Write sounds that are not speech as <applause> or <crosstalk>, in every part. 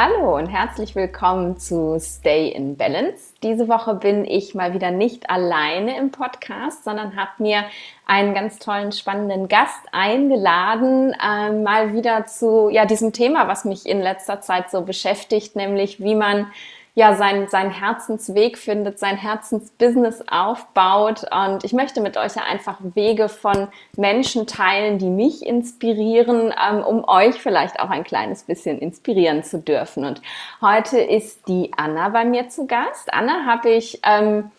Hallo und herzlich willkommen zu Stay in Balance. Diese Woche bin ich mal wieder nicht alleine im Podcast, sondern habe mir einen ganz tollen, spannenden Gast eingeladen, äh, mal wieder zu ja, diesem Thema, was mich in letzter Zeit so beschäftigt, nämlich wie man ja, sein, sein Herzensweg findet, sein Herzensbusiness aufbaut. Und ich möchte mit euch ja einfach Wege von Menschen teilen, die mich inspirieren, ähm, um euch vielleicht auch ein kleines bisschen inspirieren zu dürfen. Und heute ist die Anna bei mir zu Gast. Anna habe ich ähm,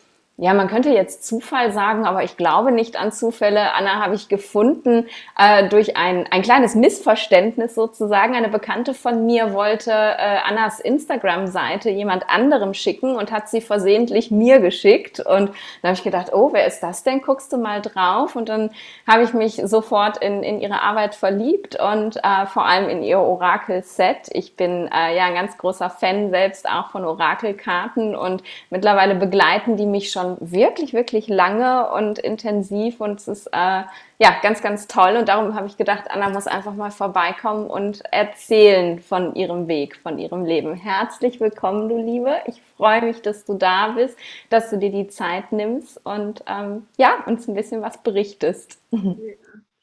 ja, man könnte jetzt Zufall sagen, aber ich glaube nicht an Zufälle. Anna habe ich gefunden äh, durch ein, ein kleines Missverständnis sozusagen. Eine Bekannte von mir wollte äh, Annas Instagram-Seite jemand anderem schicken und hat sie versehentlich mir geschickt. Und dann habe ich gedacht, oh, wer ist das denn? Guckst du mal drauf. Und dann habe ich mich sofort in, in ihre Arbeit verliebt und äh, vor allem in ihr Orakel-Set. Ich bin äh, ja ein ganz großer Fan selbst auch von Orakelkarten und mittlerweile begleiten die mich schon wirklich, wirklich lange und intensiv und es ist äh, ja ganz, ganz toll. Und darum habe ich gedacht, Anna muss einfach mal vorbeikommen und erzählen von ihrem Weg, von ihrem Leben. Herzlich willkommen, du Liebe. Ich freue mich, dass du da bist, dass du dir die Zeit nimmst und ähm, ja, uns ein bisschen was berichtest. Ja,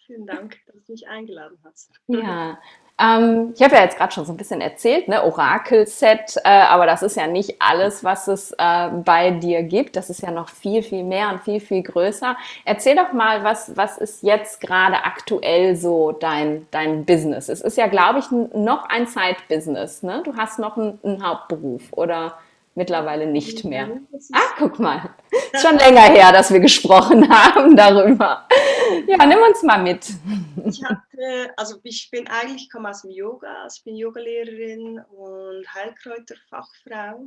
vielen Dank, dass du mich eingeladen hast. Ja, ähm, ich habe ja jetzt gerade schon so ein bisschen erzählt, ne, Orakel-Set, äh, aber das ist ja nicht alles, was es äh, bei dir gibt. Das ist ja noch viel, viel mehr und viel, viel größer. Erzähl doch mal, was, was ist jetzt gerade aktuell so dein, dein Business? Es ist ja, glaube ich, noch ein Side-Business. Ne? Du hast noch einen, einen Hauptberuf oder mittlerweile nicht mehr. Ah, guck mal. <laughs> Ist schon länger her, dass wir gesprochen <laughs> haben darüber. Ja, nimm uns mal mit. Ich hatte, also ich bin eigentlich, komme aus dem Yoga, also ich bin Yogalehrerin und Heilkräuterfachfrau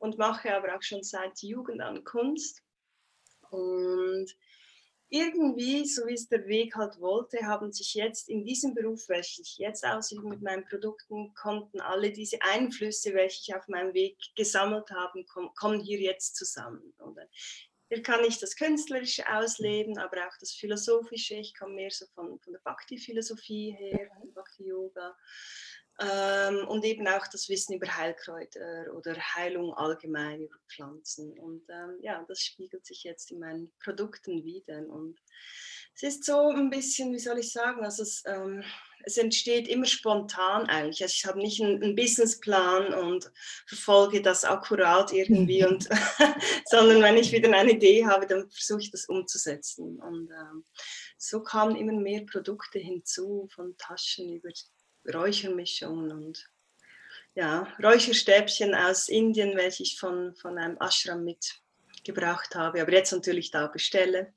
und mache aber auch schon seit Jugend an Kunst. Und irgendwie, so wie es der Weg halt wollte, haben sich jetzt in diesem Beruf, welchen ich jetzt ausübe mit meinen Produkten, konnten alle diese Einflüsse, welche ich auf meinem Weg gesammelt habe, kommen hier jetzt zusammen. Oder hier kann ich das Künstlerische ausleben, aber auch das Philosophische. Ich komme mehr so von, von der Bhakti-Philosophie her, Bhakti-Yoga. Ähm, und eben auch das Wissen über Heilkräuter oder Heilung allgemein über Pflanzen. Und ähm, ja, das spiegelt sich jetzt in meinen Produkten wieder. Und es ist so ein bisschen, wie soll ich sagen, also es, ähm, es entsteht immer spontan eigentlich. Also ich habe nicht einen, einen, Businessplan und verfolge das akkurat irgendwie, und, <laughs> sondern wenn ich wieder eine Idee habe, dann versuche ich das umzusetzen. Und ähm, so kamen immer mehr Produkte hinzu, von Taschen über Räuchermischungen und ja, Räucherstäbchen aus Indien, welche ich von, von einem Ashram mitgebracht habe, aber jetzt natürlich da bestelle.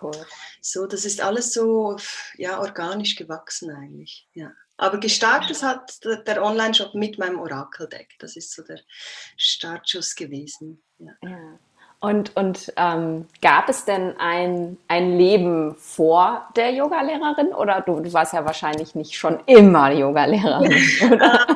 Cool. So, das ist alles so ja, organisch gewachsen eigentlich. Ja. Aber gestartet hat der Online-Shop mit meinem Orakel-Deck. Das ist so der Startschuss gewesen. Ja. ja. Und, und ähm, gab es denn ein, ein Leben vor der Yogalehrerin oder du, du warst ja wahrscheinlich nicht schon immer Yogalehrerin, <laughs> oder?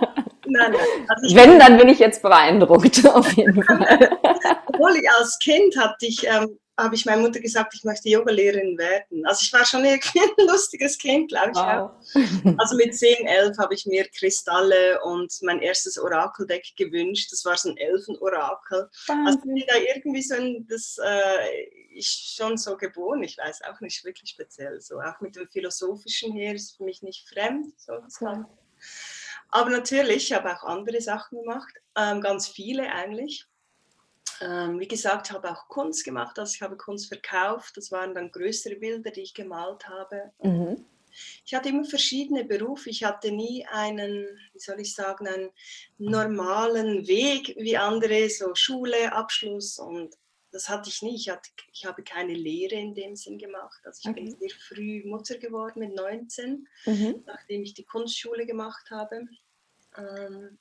nein, nein. Also Wenn, dann bin ich jetzt beeindruckt, <laughs> auf jeden <laughs> Fall. Obwohl ich als Kind hatte ich ähm, habe ich meiner Mutter gesagt, ich möchte Yogalehrerin werden. Also ich war schon irgendwie ein lustiges Kind, glaube ich. Wow. <laughs> Also mit 10, 11 habe ich mir Kristalle und mein erstes Orakeldeck gewünscht. Das war so ein Elfenorakel. Also bin da irgendwie so ein, das äh, ist schon so geboren. Ich weiß auch nicht wirklich speziell. So auch mit dem Philosophischen her ist für mich nicht fremd. So, cool. Aber natürlich, ich habe auch andere Sachen gemacht, ähm, ganz viele eigentlich. Ähm, wie gesagt, habe auch Kunst gemacht, also ich habe Kunst verkauft. Das waren dann größere Bilder, die ich gemalt habe. Mhm. Ich hatte immer verschiedene Berufe. Ich hatte nie einen, wie soll ich sagen, einen normalen Weg wie andere, so Schule, Abschluss und das hatte ich nie. Ich, hatte, ich habe keine Lehre in dem Sinn gemacht. Also ich okay. bin sehr früh Mutter geworden mit 19, mhm. nachdem ich die Kunstschule gemacht habe. Ähm,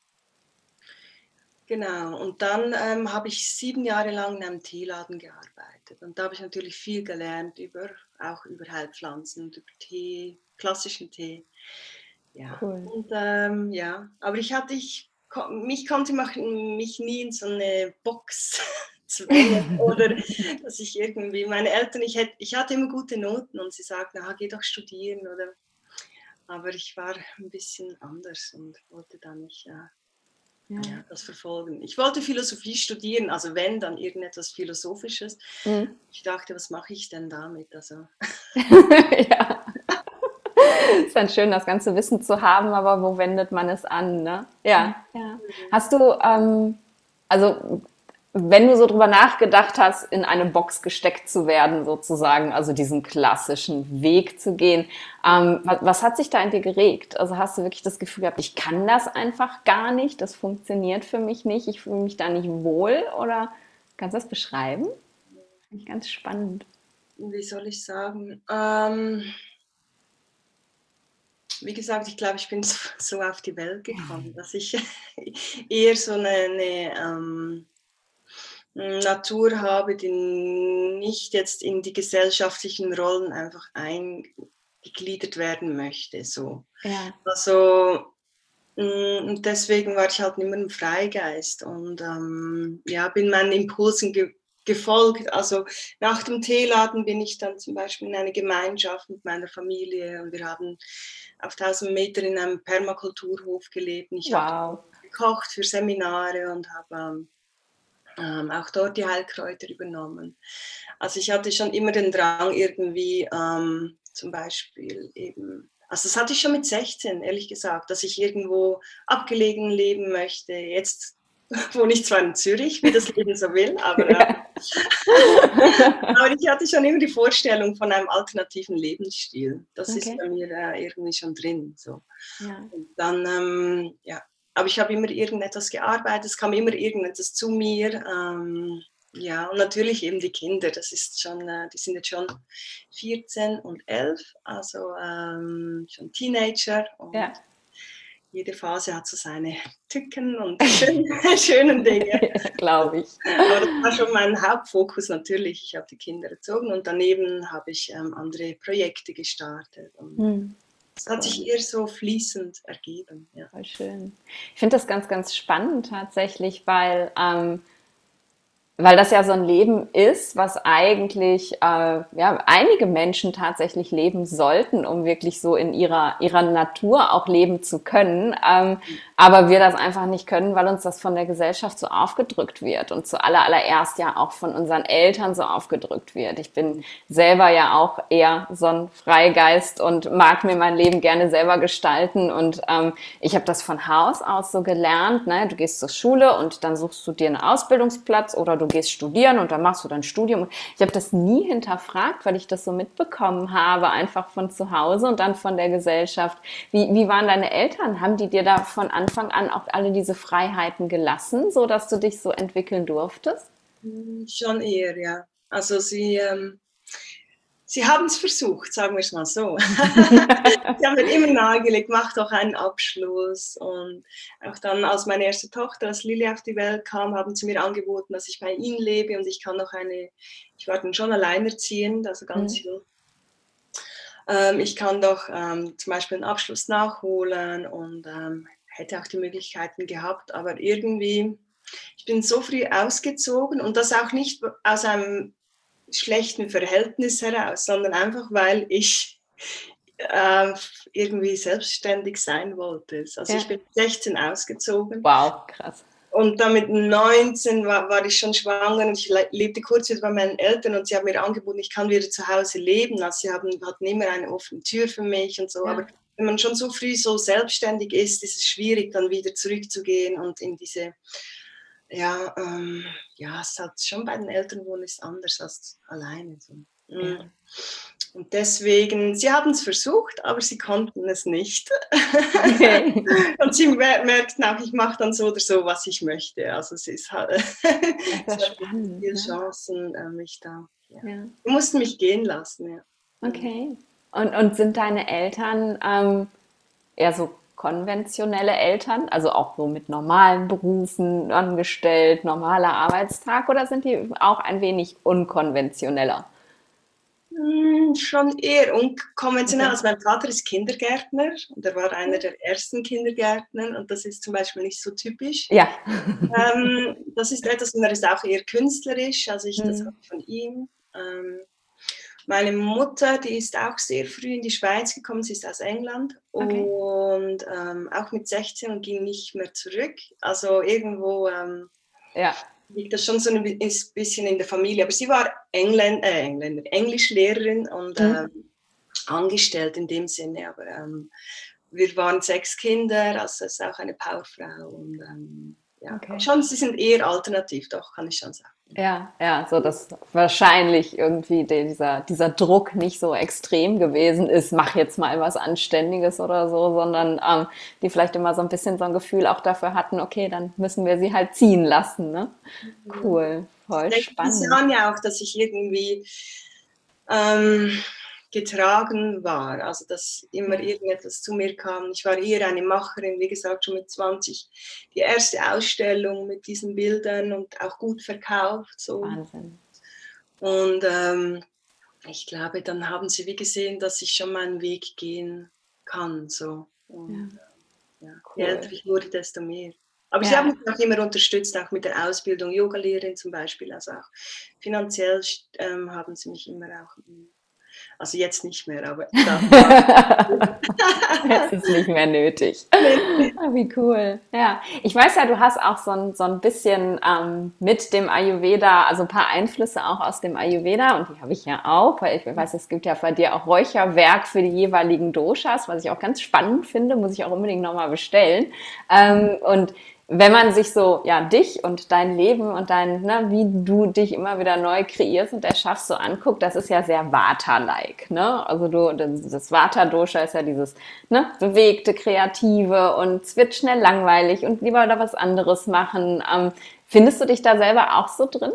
Genau, und dann ähm, habe ich sieben Jahre lang in einem Teeladen gearbeitet. Und da habe ich natürlich viel gelernt, über, auch über Heilpflanzen und über Tee, klassischen Tee. Ja, cool. und, ähm, ja. aber ich hatte, ich, mich konnte mich nie in so eine Box <laughs> zwängen <laughs> oder dass ich irgendwie, meine Eltern, ich, hätte, ich hatte immer gute Noten und sie sagten, na, geh doch studieren oder aber ich war ein bisschen anders und wollte da nicht ja, ja. ja. das verfolgen. Ich wollte Philosophie studieren, also wenn, dann irgendetwas Philosophisches. Mhm. Ich dachte, was mache ich denn damit? Also. <laughs> ja. <laughs> ist dann schön, das ganze Wissen zu haben, aber wo wendet man es an? Ne? Ja, ja. Hast du, ähm, also wenn du so drüber nachgedacht hast, in eine Box gesteckt zu werden, sozusagen, also diesen klassischen Weg zu gehen, ähm, was, was, hat sich da in dir geregt? Also hast du wirklich das Gefühl gehabt, ich kann das einfach gar nicht, das funktioniert für mich nicht, ich fühle mich da nicht wohl? Oder kannst du das beschreiben? Finde ich ganz spannend. Wie soll ich sagen? Ähm, wie gesagt, ich glaube, ich bin so, <laughs> so, auf die Welt gekommen, <laughs> dass ich <laughs> eher so eine, eine ähm, Natur habe, die nicht jetzt in die gesellschaftlichen Rollen einfach eingegliedert werden möchte. So. Ja. Also und deswegen war ich halt immer ein Freigeist und ähm, ja, bin meinen Impulsen ge gefolgt. Also nach dem Teeladen bin ich dann zum Beispiel in eine Gemeinschaft mit meiner Familie und wir haben auf 1000 Meter in einem Permakulturhof gelebt. Ich wow. habe gekocht für Seminare und habe ähm, ähm, auch dort die Heilkräuter übernommen. Also ich hatte schon immer den Drang irgendwie ähm, zum Beispiel eben, also das hatte ich schon mit 16, ehrlich gesagt, dass ich irgendwo abgelegen leben möchte. Jetzt <laughs> wohne ich zwar in Zürich, wie das Leben so will, aber, äh, <laughs> aber ich hatte schon immer die Vorstellung von einem alternativen Lebensstil. Das okay. ist bei mir äh, irgendwie schon drin. So. Ja. Und dann ähm, ja, aber ich habe immer irgendetwas gearbeitet, es kam immer irgendetwas zu mir. Ähm, ja, und natürlich eben die Kinder, das ist schon, äh, die sind jetzt schon 14 und 11, also ähm, schon Teenager. Und ja. Jede Phase hat so seine Tücken und schönen, <laughs> <laughs> schönen Dinge. Glaube ich. Aber das war schon mein Hauptfokus natürlich. Ich habe die Kinder erzogen und daneben habe ich ähm, andere Projekte gestartet. Und, hm. Es hat sich eher so fließend ergeben. Ja. Voll schön. Ich finde das ganz, ganz spannend tatsächlich, weil ähm, weil das ja so ein Leben ist, was eigentlich äh, ja, einige Menschen tatsächlich leben sollten, um wirklich so in ihrer, ihrer Natur auch leben zu können. Ähm, aber wir das einfach nicht können, weil uns das von der Gesellschaft so aufgedrückt wird und zu allererst ja auch von unseren Eltern so aufgedrückt wird. Ich bin selber ja auch eher so ein Freigeist und mag mir mein Leben gerne selber gestalten. Und ähm, ich habe das von Haus aus so gelernt. Ne? Du gehst zur Schule und dann suchst du dir einen Ausbildungsplatz oder du gehst studieren und dann machst du dein Studium. Ich habe das nie hinterfragt, weil ich das so mitbekommen habe, einfach von zu Hause und dann von der Gesellschaft. Wie, wie waren deine Eltern? Haben die dir da von Anfang an auch alle diese Freiheiten gelassen, so dass du dich so entwickeln durftest? Schon eher, ja. Also sie, ähm, sie haben es versucht, sagen wir es mal so. <laughs> sie haben mir immer nahegelegt, mach doch einen Abschluss. Und auch dann, als meine erste Tochter, als Lilly auf die Welt kam, haben sie mir angeboten, dass ich bei ihnen lebe und ich kann noch eine, ich war dann schon alleinerziehend, also ganz mhm. jung. Ähm, ich kann doch ähm, zum Beispiel einen Abschluss nachholen und ähm, hätte auch die Möglichkeiten gehabt, aber irgendwie, ich bin so früh ausgezogen und das auch nicht aus einem schlechten Verhältnis heraus, sondern einfach, weil ich äh, irgendwie selbstständig sein wollte. Also ja. ich bin 16 ausgezogen. Wow, krass. Und dann mit 19 war, war ich schon schwanger und ich lebte kurz wieder bei meinen Eltern und sie haben mir angeboten, ich kann wieder zu Hause leben. Also sie haben, hatten immer eine offene Tür für mich und so. Ja. Aber wenn man schon so früh so selbstständig ist, ist es schwierig, dann wieder zurückzugehen und in diese, ja, ähm, ja, es hat schon bei den Eltern wohnen ist anders als alleine. So. Mhm. Und deswegen, sie haben es versucht, aber sie konnten es nicht. Okay. <laughs> und sie merkten auch, ich mache dann so oder so, was ich möchte. Also es ist halt hat <laughs> viele Chancen, äh, mich da. Ja. Ja. Sie mussten mich gehen lassen, ja. Okay. Und, und sind deine Eltern ähm, eher so konventionelle Eltern, also auch so mit normalen Berufen angestellt, normaler Arbeitstag, oder sind die auch ein wenig unkonventioneller? Hm, schon eher unkonventionell. Also mein Vater ist Kindergärtner und er war einer der ersten Kindergärtner und das ist zum Beispiel nicht so typisch. Ja. <laughs> Ähm, das ist etwas und er ist auch eher künstlerisch, also ich das von ihm. Ähm, meine Mutter, die ist auch sehr früh in die Schweiz gekommen, sie ist aus England okay. und ähm, auch mit 16 und ging nicht mehr zurück. Also irgendwo ähm, ja. liegt das schon so ein bisschen in der Familie. Aber sie war Engländer, äh, Engländer Englischlehrerin und mhm. ähm, angestellt in dem Sinne. Aber ähm, wir waren sechs Kinder, also ist auch eine Powerfrau und ähm, ja, okay. schon, sie sind eher alternativ, doch, kann ich schon sagen. Ja, ja, so dass wahrscheinlich irgendwie dieser, dieser Druck nicht so extrem gewesen ist, mach jetzt mal was Anständiges oder so, sondern ähm, die vielleicht immer so ein bisschen so ein Gefühl auch dafür hatten, okay, dann müssen wir sie halt ziehen lassen. Ne? Mhm. Cool, voll ich spannend. Sie sagen ja auch, dass ich irgendwie ähm, getragen war. Also dass immer irgendetwas zu mir kam. Ich war eher eine Macherin, wie gesagt, schon mit 20. Die erste Ausstellung mit diesen Bildern und auch gut verkauft. So. Wahnsinn. Und ähm, ich glaube, dann haben sie wie gesehen, dass ich schon meinen Weg gehen kann. So. Und, ja. Ja. Cool. Je älter ich wurde, desto mehr. Aber ja. sie haben mich auch immer unterstützt, auch mit der Ausbildung, Yogalehrerin zum Beispiel. Also auch finanziell ähm, haben sie mich immer auch also jetzt nicht mehr, aber <laughs> jetzt ist nicht mehr nötig. <laughs> Ah, wie cool. Ja, ich weiß ja, du hast auch so ein, so ein bisschen ähm, mit dem Ayurveda, also ein paar Einflüsse auch aus dem Ayurveda und die habe ich ja auch, weil ich weiß, es gibt ja bei dir auch Räucherwerk für die jeweiligen Doshas, was ich auch ganz spannend finde, muss ich auch unbedingt nochmal bestellen. Ähm, und wenn man sich so, ja, dich und dein Leben und dein, ne, wie du dich immer wieder neu kreierst und erschaffst, so anguckt, das ist ja sehr Vata-like, ne? Also du, das Vata-Dosha ist ja dieses, ne, bewegte, kreative und es wird schnell langweilig und lieber da was anderes machen. Ähm, findest du dich da selber auch so drin?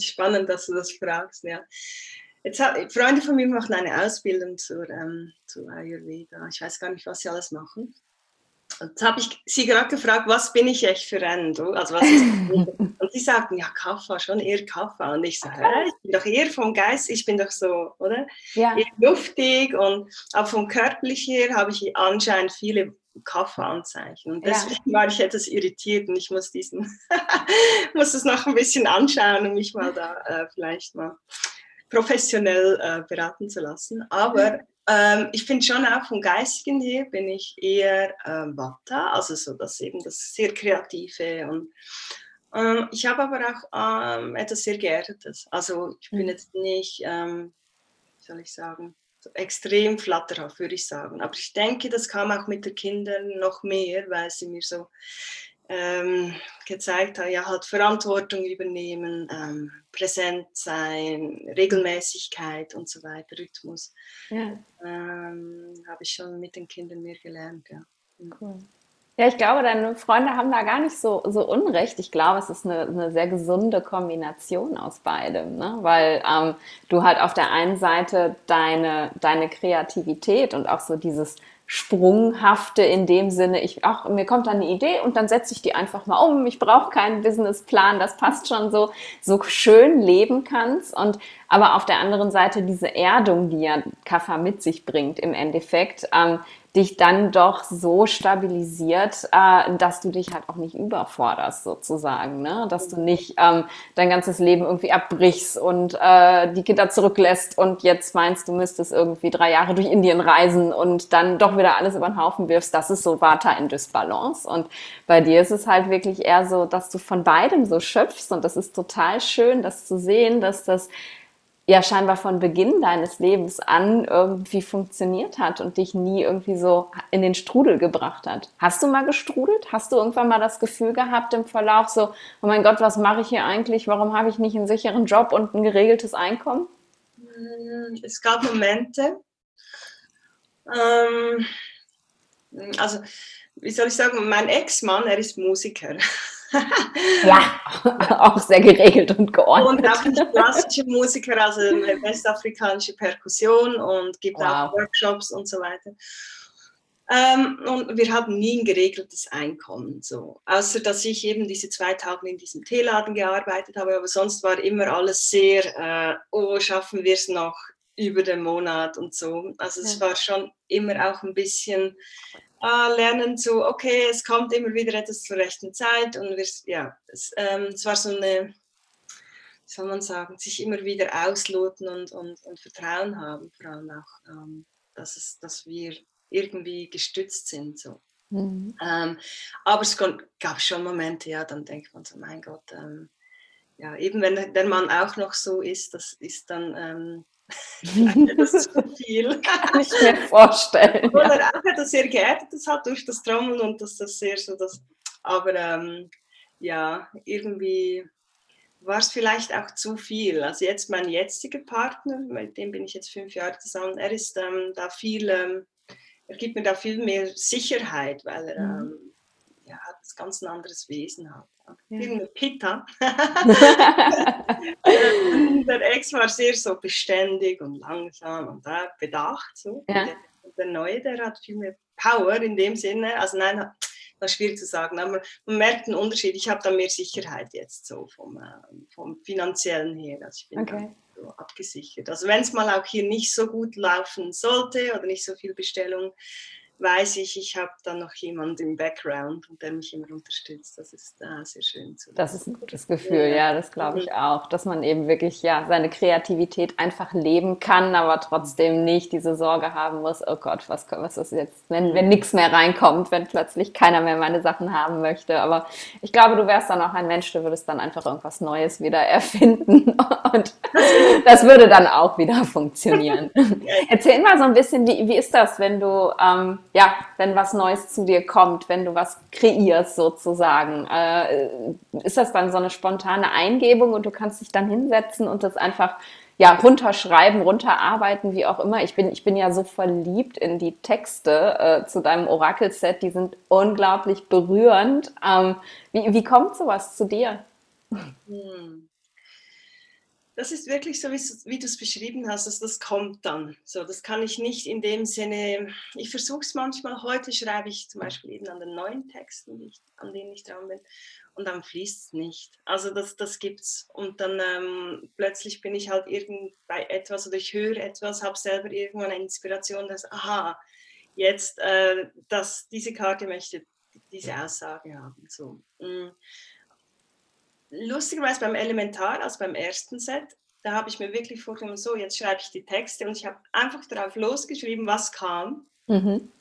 Spannend, dass du das fragst, ja. Jetzt hab, Freunde von mir machen eine Ausbildung zur, ähm, zu Ayurveda. Ich weiß gar nicht, was sie alles machen. Jetzt habe ich sie gerade gefragt, was bin ich echt für ein? Also was ist <laughs> und sie sagten, ja, Kaffa, schon eher Kaffa. Und ich sage, ich bin doch eher vom Geist, ich bin doch so, oder? Ja. Eher luftig und auch vom Körperlichen her habe ich anscheinend viele Kaffa-Anzeichen. Und deswegen ja. war ich etwas irritiert und ich muss diesen, <laughs> muss es noch ein bisschen anschauen, um mich mal da äh, vielleicht mal professionell äh, beraten zu lassen. Aber ähm, ich finde schon auch vom Geistigen her bin ich eher ähm, Vata, also so das eben das sehr Kreative und ähm, ich habe aber auch ähm, etwas sehr Geerdetes. Also ich bin mhm. jetzt nicht, ähm, wie soll ich sagen, so extrem flatterhaft, würde ich sagen. Aber ich denke, das kam auch mit den Kindern noch mehr, weil sie mir so ähm, gezeigt hat, ja, halt Verantwortung übernehmen, ähm, präsent sein, Regelmäßigkeit und so weiter, Rhythmus. Ja. Ähm, Habe ich schon mit den Kindern mehr gelernt, ja. Mhm. Cool. Ja, ich glaube, deine Freunde haben da gar nicht so, so unrecht. Ich glaube, es ist eine, eine sehr gesunde Kombination aus beidem, ne? weil ähm, du halt auf der einen Seite deine, deine Kreativität und auch so dieses Sprunghafte in dem Sinne, ich, ach, mir kommt da eine Idee und dann setze ich die einfach mal um. Ich brauche keinen Businessplan, das passt schon so, so schön leben kannst. Und aber auf der anderen Seite diese Erdung, die ja Kaffa mit sich bringt im Endeffekt, ähm, dich dann doch so stabilisiert, äh, dass du dich halt auch nicht überforderst sozusagen, ne? dass du nicht ähm, dein ganzes Leben irgendwie abbrichst und äh, die Kinder zurücklässt und jetzt meinst, du müsstest irgendwie drei Jahre durch Indien reisen und dann doch wieder alles über den Haufen wirfst. Das ist so Vata in Dysbalance und bei dir ist es halt wirklich eher so, dass du von beidem so schöpfst und das ist total schön, das zu sehen, dass das ja scheinbar von Beginn deines Lebens an irgendwie funktioniert hat und dich nie irgendwie so in den Strudel gebracht hat. Hast du mal gestrudelt? Hast du irgendwann mal das Gefühl gehabt im Verlauf so, oh mein Gott, was mache ich hier eigentlich? Warum habe ich nicht einen sicheren Job und ein geregeltes Einkommen? Hm, es gab Momente. Ähm, also, wie soll ich sagen, mein Ex-Mann, er ist Musiker. <laughs> ja, <laughs> auch sehr geregelt und geordnet. Und auch nicht klassische Musiker, also westafrikanische Perkussion und gibt wow. auch Workshops und so weiter. Ähm, und wir haben nie ein geregeltes Einkommen, so. Außer, dass ich eben diese zwei Tage in diesem Teeladen gearbeitet habe, aber sonst war immer alles sehr, äh, oh, schaffen wir es noch über den Monat und so. Also es ja. war schon immer auch ein bisschen äh, lernen so, okay, es kommt immer wieder etwas zur rechten Zeit und wir, ja, es, ähm, es war so eine, soll man sagen, sich immer wieder ausloten und, und, und Vertrauen haben, vor allem auch, ähm, dass, es, dass wir irgendwie gestützt sind. So. Mhm. Ähm, aber es gab schon Momente, ja, dann denkt man so, mein Gott, ähm, ja, eben wenn der Mann auch noch so ist, das ist dann ähm, das ist zu <laughs> viel. Kann ich mir vorstellen. Oder ja. auch etwas sehr geerdetes hat durch das Trommeln und dass das sehr so das. Aber ähm, ja, irgendwie war es vielleicht auch zu viel. Also jetzt mein jetziger Partner, mit dem bin ich jetzt fünf Jahre zusammen, er ist ähm, da viel, ähm, er gibt mir da viel mehr Sicherheit, weil er mhm. ähm, ja, ein ganz anderes Wesen hat. Ja. Viel Pitta. <laughs> der Ex war sehr so beständig und langsam und da bedacht. So. Ja. Der, der Neue, der hat viel mehr Power in dem Sinne. Also nein, das ist schwierig zu sagen, aber man merkt einen Unterschied. Ich habe da mehr Sicherheit jetzt so vom, äh, vom finanziellen her. Also ich bin okay. so abgesichert. Also wenn es mal auch hier nicht so gut laufen sollte oder nicht so viel Bestellung, weiß ich, ich habe dann noch jemanden im Background und der mich immer unterstützt. Das ist äh, sehr schön zu Das ist ein gutes Gefühl, ja, ja das glaube ich mhm. auch, dass man eben wirklich ja seine Kreativität einfach leben kann, aber trotzdem nicht diese Sorge haben muss, oh Gott, was, was ist jetzt, wenn, wenn nichts mehr reinkommt, wenn plötzlich keiner mehr meine Sachen haben möchte. Aber ich glaube, du wärst dann auch ein Mensch, du würdest dann einfach irgendwas Neues wieder erfinden <laughs> und das würde dann auch wieder funktionieren. <laughs> Erzähl mal so ein bisschen, wie, wie ist das, wenn du ähm, ja, wenn was Neues zu dir kommt, wenn du was kreierst sozusagen. Äh, ist das dann so eine spontane Eingebung und du kannst dich dann hinsetzen und das einfach ja, runterschreiben, runterarbeiten, wie auch immer. Ich bin, ich bin ja so verliebt in die Texte äh, zu deinem Orakelset, die sind unglaublich berührend. Ähm, wie, wie kommt sowas zu dir? Hm das ist wirklich so, wie, du es beschrieben hast, dass das kommt dann. So, das kann ich nicht in dem Sinne, ich versuche es manchmal, heute schreibe ich zum Beispiel eben an den neuen Texten, ich, an denen ich dran bin, und dann fließt es nicht. Also das, das es. Und dann ähm, plötzlich bin ich halt irgend bei etwas oder ich höre etwas, habe selber irgendwann eine Inspiration, dass, aha, jetzt, äh, dass diese Karte möchte diese Aussage haben. So. Mm lustigerweise beim Elementar, also beim ersten Set, da habe ich mir wirklich vorgenommen, so, jetzt schreibe ich die Texte und ich habe einfach darauf losgeschrieben, was kam. Mhm.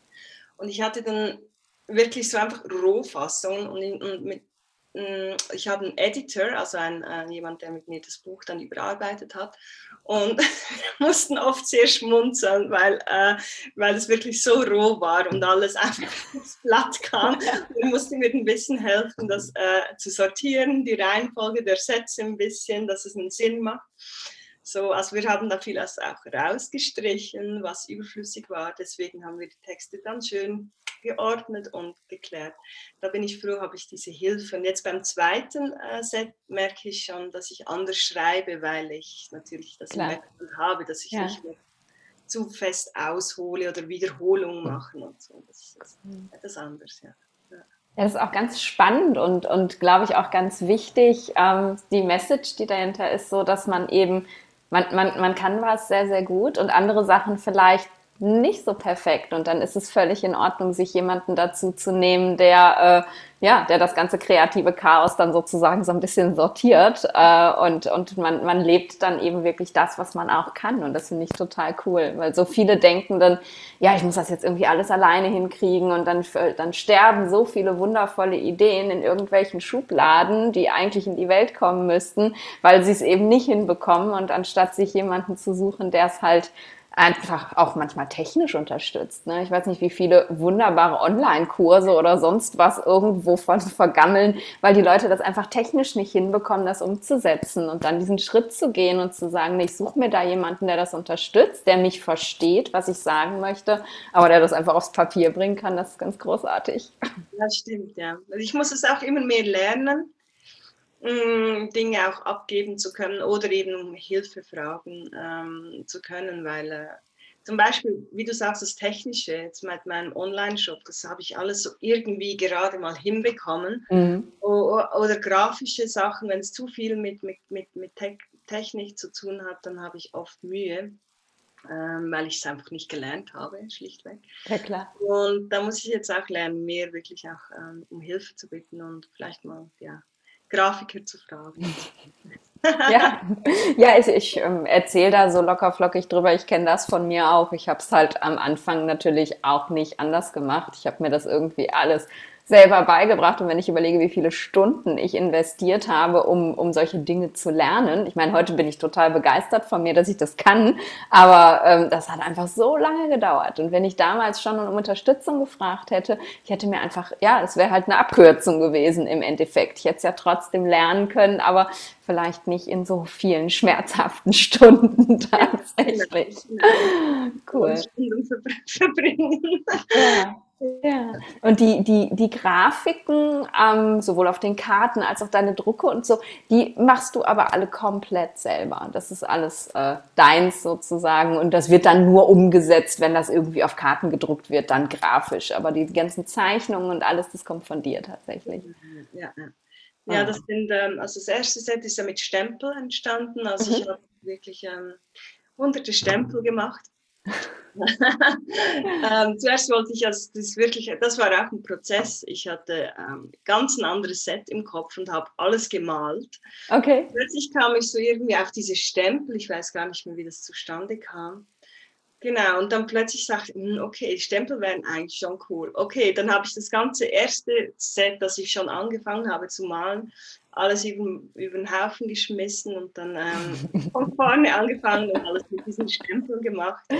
Und ich hatte dann wirklich so einfach Rohfassungen und, und mit, ich habe einen Editor, also ein, ein, jemand, der mit mir das Buch dann überarbeitet hat. Und <laughs> wir mussten oft sehr schmunzeln, weil, äh, weil es wirklich so roh war und alles <laughs> einfach aufs Blatt kam. Wir mussten mir ein bisschen helfen, das äh, zu sortieren, die Reihenfolge der Sätze ein bisschen, dass es einen Sinn macht. So, also wir haben da vieles auch rausgestrichen, was überflüssig war. Deswegen haben wir die Texte dann schön geordnet und geklärt. Da bin ich froh, habe ich diese Hilfe. Und jetzt beim zweiten äh, Set merke ich schon, dass ich anders schreibe, weil ich natürlich das Klar. habe, dass ich ja. nicht mehr zu fest aushole oder Wiederholungen machen und so. Das ist mhm. etwas anderes, ja. Ja, das ist auch ganz spannend und, und glaube ich auch ganz wichtig. Ähm, die Message, die dahinter ist, so, dass man eben man, man, man kann was sehr, sehr gut und andere Sachen vielleicht nicht so perfekt. Und dann ist es völlig in Ordnung, sich jemanden dazu zu nehmen, der, äh, ja, der das ganze kreative Chaos dann sozusagen so ein bisschen sortiert. Äh, und und man, man lebt dann eben wirklich das, was man auch kann. Und das finde ich total cool, weil so viele denken dann, ja, ich muss das jetzt irgendwie alles alleine hinkriegen. Und dann, dann sterben so viele wundervolle Ideen in irgendwelchen Schubladen, die eigentlich in die Welt kommen müssten, weil sie es eben nicht hinbekommen. Und anstatt sich jemanden zu suchen, der es halt einfach auch manchmal technisch unterstützt. Ne? Ich weiß nicht, wie viele wunderbare Online-Kurse oder sonst was irgendwo von vergammeln, weil die Leute das einfach technisch nicht hinbekommen, das umzusetzen und dann diesen Schritt zu gehen und zu sagen, ich suche mir da jemanden, der das unterstützt, der mich versteht, was ich sagen möchte, aber der das einfach aufs Papier bringen kann, das ist ganz großartig. Das stimmt, ja. Also ich muss es auch immer mehr lernen Dinge auch abgeben zu können oder eben um Hilfe fragen ähm, zu können, weil äh, zum Beispiel, wie du sagst, das Technische, jetzt mit meinem Online-Shop, das habe ich alles so irgendwie gerade mal hinbekommen. Mhm. Oder, oder, grafische Sachen, wenn es zu viel mit, mit, mit, mit Te Technik zu tun hat, dann habe ich oft Mühe. Ähm, weil ich es einfach nicht gelernt habe, schlichtweg. Ja, klar. Und da muss ich jetzt auch lernen, mehr wirklich auch ähm, um Hilfe zu bitten und vielleicht mal ja, Grafiker zu fragen. ja, ja ich, ich ähm, erzähle da so locker flockig drüber. Ich kenne das von mir auch. Ich habe es halt am Anfang natürlich auch nicht anders gemacht. Ich habe mir das irgendwie alles selber beigebracht. Und wenn ich überlege, wie viele Stunden ich investiert habe, um, um solche Dinge zu lernen. Ich meine, heute bin ich total begeistert von mir, dass ich das kann. Aber ähm, das hat einfach so lange gedauert. Und wenn ich damals schon um Unterstützung gefragt hätte, ich hätte mir einfach, ja, es wäre halt eine Abkürzung gewesen im Endeffekt. Ich hätte es ja trotzdem lernen können, aber vielleicht nicht in so vielen schmerzhaften <laughs> Stunden tatsächlich. Cool. Stunden <laughs> verbringen. Ja. Ja, und die, die, die Grafiken, ähm, sowohl auf den Karten als auch deine Drucke und so, die machst du aber alle komplett selber. Das ist alles äh, deins sozusagen und das wird dann nur umgesetzt, wenn das irgendwie auf Karten gedruckt wird, dann grafisch. Aber die ganzen Zeichnungen und alles, das kommt von dir tatsächlich. Ja, ja. Ja das sind, ähm, also das erste Set ist ja mit Stempel entstanden. Also mhm. ich habe wirklich ähm, hunderte Stempel gemacht <laughs> ähm, zuerst wollte ich, also das wirklich, das war auch ein Prozess. Ich hatte ähm, ganz ein anderes Set im Kopf und habe alles gemalt. Okay. Plötzlich kam ich so irgendwie auf diese Stempel. Ich weiß gar nicht mehr, wie das zustande kam. Genau, und dann plötzlich sagte ich, hm, okay, Stempel wären eigentlich schon cool. Okay, dann habe ich das ganze erste Set, das ich schon angefangen habe zu malen, alles über, über den Haufen geschmissen und dann ähm, <laughs> von vorne angefangen und alles mit diesen Stempeln gemacht. Und,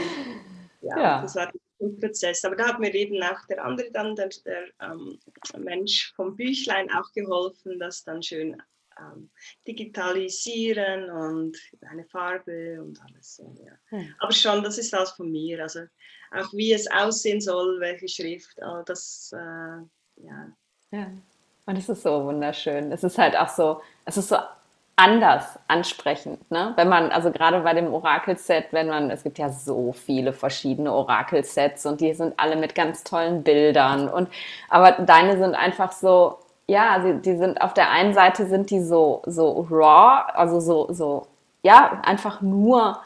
ja, ja, das war ein Prozess. Aber da hat mir eben auch der andere dann, der, der ähm, Mensch vom Büchlein auch geholfen, das dann schön ähm, digitalisieren und eine Farbe und alles so. Ja. Hm. Aber schon, das ist alles von mir. Also auch wie es aussehen soll, welche Schrift, das, äh, ja. ja. Und es ist so wunderschön. Es ist halt auch so, es ist so anders ansprechend, ne? Wenn man, also gerade bei dem Orakelset, wenn man, es gibt ja so viele verschiedene Orakelsets und die sind alle mit ganz tollen Bildern und, aber deine sind einfach so, ja, die, die sind auf der einen Seite sind die so, so raw, also so, so, ja, einfach nur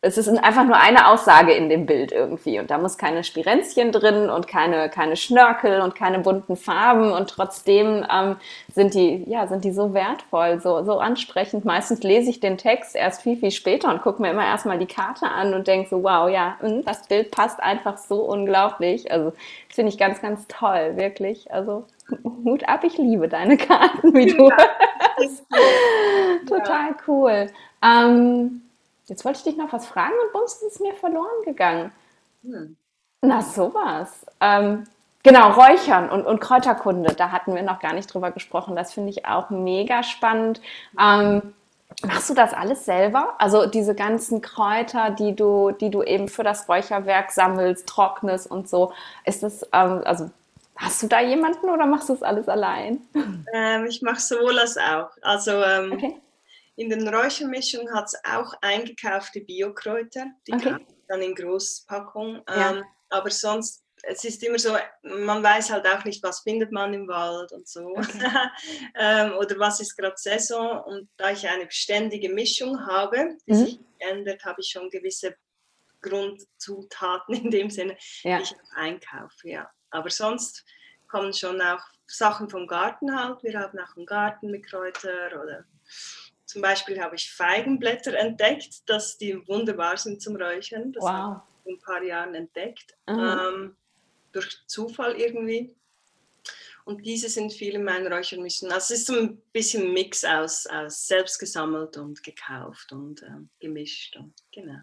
es ist einfach nur eine Aussage in dem Bild irgendwie und da muss keine Spirenzchen drin und keine, keine Schnörkel und keine bunten Farben und trotzdem ähm, sind die, ja, sind die so wertvoll, so, so ansprechend. Meistens lese ich den Text erst viel, viel später und gucke mir immer erstmal die Karte an und denke so, wow, ja, hm, das Bild passt einfach so unglaublich. Also, das finde ich ganz, ganz toll, wirklich. Also, Hut ab, ich liebe deine Karten, wie du. Ja, <laughs> Total cool. Ähm, Jetzt wollte ich dich noch was fragen und bums ist es mir verloren gegangen. Hm. Na, sowas. Ähm, genau, Räuchern und, und Kräuterkunde, da hatten wir noch gar nicht drüber gesprochen. Das finde ich auch mega spannend. Ähm, machst du das alles selber? Also diese ganzen Kräuter, die du, die du eben für das Räucherwerk sammelst, trocknest und so. Ist das, ähm, also Hast du da jemanden oder machst du es alles allein? Ähm, ich mache sowohl als auch. Also ähm, okay. In den Räuchermischungen hat es auch eingekaufte Biokräuter, die okay. dann in Großpackung. Ja. Ähm, aber sonst, es ist immer so, man weiß halt auch nicht, was findet man im Wald und so. Okay. <laughs> ähm, oder was ist gerade Saison. Und da ich eine beständige Mischung habe, die mhm. sich ändert, habe ich schon gewisse Grundzutaten in dem Sinne, ja. die ich einkaufe. Ja. Aber sonst kommen schon auch Sachen vom Garten halt. Wir haben auch einen Garten mit Kräuter oder zum Beispiel habe ich Feigenblätter entdeckt, dass die wunderbar sind zum Räuchern. Das wow. habe ich vor ein paar Jahren entdeckt. Mhm. Ähm, durch Zufall irgendwie. Und diese sind viel in meinen Räuchermischen. Also es ist so ein bisschen ein Mix aus, aus selbst gesammelt und gekauft und ähm, gemischt. Und, genau.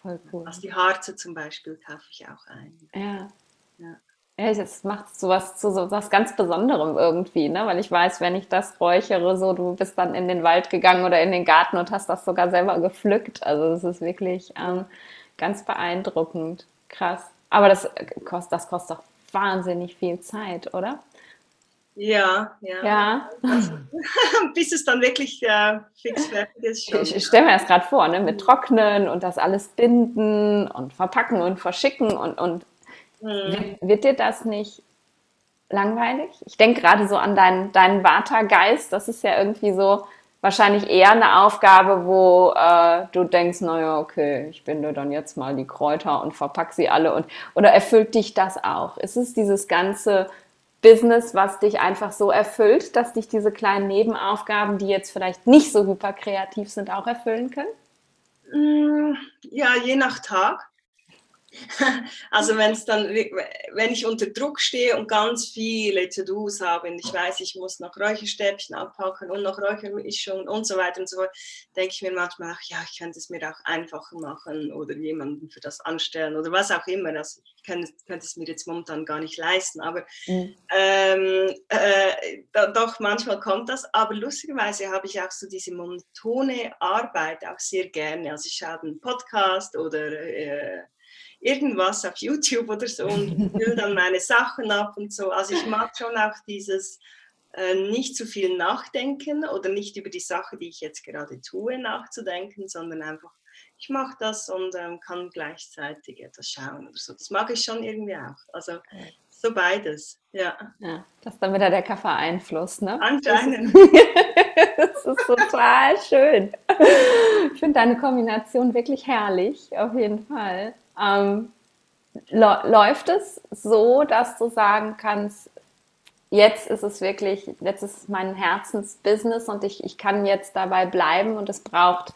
Voll cool. Also die Harze zum Beispiel kaufe ich auch ein. Ja. ja. Ja, das macht sowas zu so was ganz Besonderem irgendwie, ne? Weil ich weiß, wenn ich das räuchere, so du bist dann in den Wald gegangen oder in den Garten und hast das sogar selber gepflückt. Also das ist wirklich ähm, ganz beeindruckend. Krass. Aber das kostet, das kostet doch wahnsinnig viel Zeit, oder? Ja, ja. ja. Also, <laughs> bis es dann wirklich äh, fix fertig ist. Schon. Ich, ich stelle mir das gerade vor, ne? mit Trocknen und das alles binden und verpacken und verschicken und, und. Wird, wird, dir das nicht langweilig? Ich denke gerade so an deinen, deinen Vata-Geist. Das ist ja irgendwie so wahrscheinlich eher eine Aufgabe, wo äh, du denkst, naja, okay, ich binde dann jetzt mal die Kräuter und verpack sie alle. Und, oder erfüllt dich das auch? Ist es dieses ganze Business, was dich einfach so erfüllt, dass dich diese kleinen Nebenaufgaben, die jetzt vielleicht nicht so hyper kreativ sind, auch erfüllen können? Mm, ja, je nach Tag. <laughs> Also wenn es dann, wenn ich unter Druck stehe und ganz viele To-Dos habe und ich weiß, ich muss noch Räucherstäbchen abpacken und noch Räuchermischung und so weiter und so fort, denke ich mir manchmal, ach ja, ich könnte es mir auch einfacher machen oder jemanden für das anstellen oder was auch immer. Also ich könnte, könnte es mir jetzt momentan gar nicht leisten, aber mhm. ähm, äh, doch manchmal kommt das. Aber lustigerweise habe ich auch so diese monotone Arbeit auch sehr gerne. Also ich habe einen Podcast oder äh, irgendwas auf YouTube oder so und <laughs> will dann meine Sachen ab und so. Also ich mag schon auch dieses äh, nicht zu viel nachdenken oder nicht über die Sache, die ich jetzt gerade tue, nachzudenken, sondern einfach, ich mache das und ähm, kann gleichzeitig etwas schauen oder so. Das mag ich schon irgendwie auch. Also so beides, ja. ja das ist dann wieder der Kaffee-Einfluss, ne? Anscheinend. das ist <laughs> total schön. Ich finde deine Kombination wirklich herrlich, auf jeden Fall. Ähm, läuft es so, dass du sagen kannst, jetzt ist es wirklich, jetzt ist mein Herzensbusiness und ich, ich kann jetzt dabei bleiben und es braucht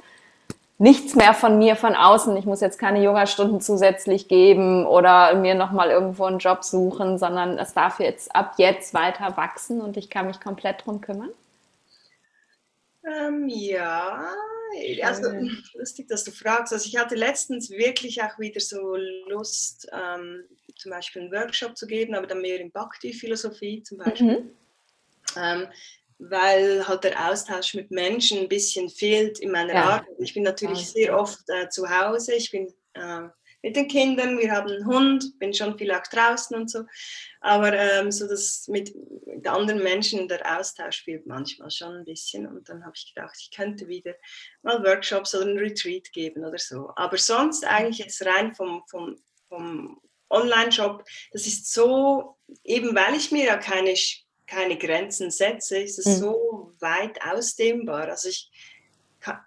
nichts mehr von mir von außen. Ich muss jetzt keine Yogastunden zusätzlich geben oder mir nochmal irgendwo einen Job suchen, sondern es darf jetzt ab jetzt weiter wachsen und ich kann mich komplett drum kümmern? Ähm, ja, also <laughs> lustig, dass du fragst. Also ich hatte letztens wirklich auch wieder so Lust, ähm, zum Beispiel einen Workshop zu geben, aber dann mehr in Bhakti-Philosophie zum Beispiel. Mhm. Ähm, weil halt der Austausch mit Menschen ein bisschen fehlt in meiner ja. Arbeit. Ich bin natürlich sehr oft äh, zu Hause, ich bin äh, mit den Kindern, wir haben einen Hund, bin schon viel auch draußen und so. Aber ähm, so das mit, mit, anderen Menschen der Austausch fehlt manchmal schon ein bisschen. Und dann habe ich gedacht, ich könnte wieder mal Workshops oder einen Retreat geben oder so. Aber sonst eigentlich jetzt rein vom, vom, vom Online-Shop, das ist so, eben weil ich mir ja keine, keine Grenzen setze, ist es mhm. so weit ausdehnbar. Also ich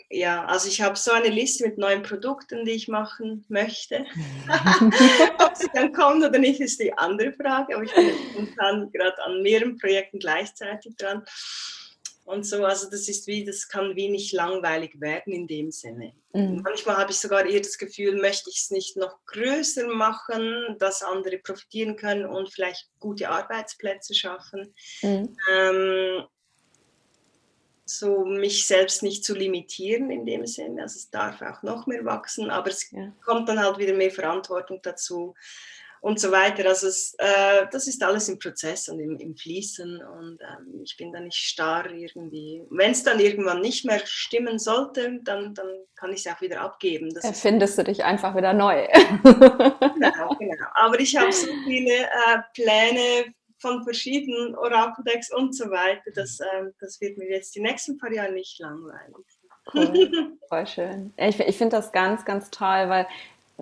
ja, also ich habe so eine Liste mit neuen Produkten, die ich machen möchte. <laughs> Ob sie dann kommen oder nicht, ist die andere Frage. Aber ich bin momentan gerade an mehreren Projekten gleichzeitig dran. Und so, also das ist wie, das kann wenig langweilig werden in dem Sinne. Mhm. Manchmal habe ich sogar eher das Gefühl, möchte ich es nicht noch größer machen, dass andere profitieren können und vielleicht gute Arbeitsplätze schaffen. Mhm. Ähm, so mich selbst nicht zu limitieren in dem Sinne. Also es darf auch noch mehr wachsen, aber es ja. kommt dann halt wieder mehr Verantwortung dazu und so weiter. Also es, äh, das ist alles im Prozess und im, im Fließen und ähm, ich bin da nicht starr irgendwie. Wenn es dann irgendwann nicht mehr stimmen sollte, dann, dann kann ich es auch wieder abgeben. Das Erfindest du dich einfach wieder neu. genau, genau. Aber ich habe so viele äh, Pläne von verschiedenen Orakeldecks und so weiter. Das, ähm, das wird mir jetzt die nächsten paar Jahre nicht langweilig. Cool. <laughs> Voll schön. Ich, ich finde das ganz, ganz toll, weil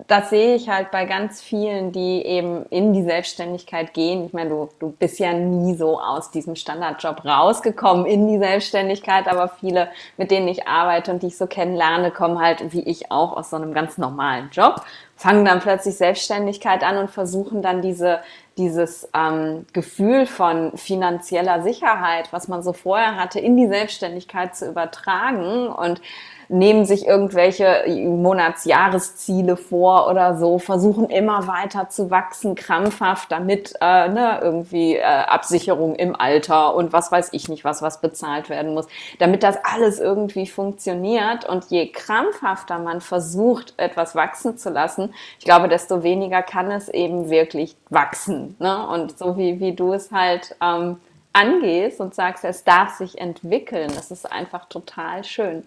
das sehe ich halt bei ganz vielen, die eben in die Selbstständigkeit gehen. Ich meine, du, du bist ja nie so aus diesem Standardjob rausgekommen in die Selbstständigkeit, aber viele, mit denen ich arbeite und die ich so kennenlerne, kommen halt, wie ich auch, aus so einem ganz normalen Job, fangen dann plötzlich Selbstständigkeit an und versuchen dann diese, dieses ähm, Gefühl von finanzieller Sicherheit, was man so vorher hatte, in die Selbstständigkeit zu übertragen und nehmen sich irgendwelche Monatsjahresziele vor oder so, versuchen immer weiter zu wachsen, krampfhaft, damit äh, ne, irgendwie äh, Absicherung im Alter und was weiß ich nicht was, was bezahlt werden muss, damit das alles irgendwie funktioniert. Und je krampfhafter man versucht, etwas wachsen zu lassen, ich glaube, desto weniger kann es eben wirklich wachsen. Ne? Und so wie, wie du es halt ähm, angehst und sagst, es darf sich entwickeln, das ist einfach total schön.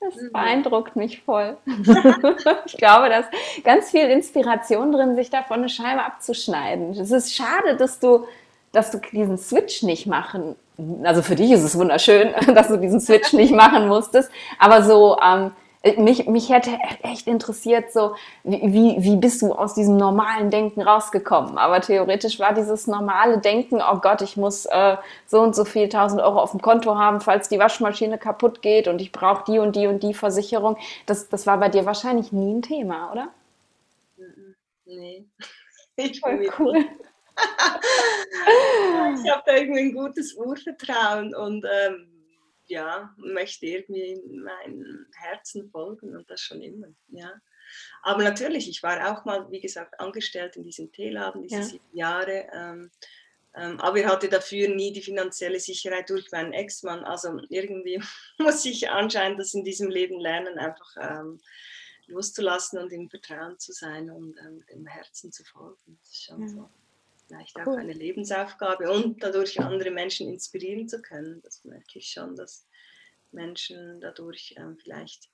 Das mhm. beeindruckt mich voll. <laughs> <laughs> ich glaube, da ist ganz viel Inspiration drin, sich davon eine Scheibe abzuschneiden. Es ist schade, dass du, dass du diesen Switch nicht machen. Also für dich ist es wunderschön, <laughs> dass du diesen Switch nicht machen musstest. Aber so ähm, äh, mich, mich hätte echt interessiert, so wie, wie bist du aus diesem normalen Denken rausgekommen? Aber theoretisch war dieses normale Denken, oh Gott, ich muss äh, so und so viel tausend Euro auf dem Konto haben, falls die Waschmaschine kaputt geht und ich brauche die und die und die Versicherung. Das, das war bei dir wahrscheinlich nie ein Thema, oder? Nee. <laughs> Ich Voll cool. <laughs> ich habe da irgendwie ein gutes Urvertrauen und ähm, ja, möchte irgendwie meinem Herzen folgen und das schon immer. Ja. Aber natürlich, ich war auch mal, wie gesagt, angestellt in diesem Teeladen, diese ja. sieben Jahre. Ähm, ähm, aber ich hatte dafür nie die finanzielle Sicherheit durch meinen Ex-Mann. Also irgendwie <laughs> muss ich anscheinend das in diesem Leben lernen, einfach ähm, loszulassen und im Vertrauen zu sein und ähm, dem Herzen zu folgen. Das ist schon ja. so vielleicht auch eine Lebensaufgabe und dadurch andere Menschen inspirieren zu können. Das merke ich schon, dass Menschen dadurch ähm, vielleicht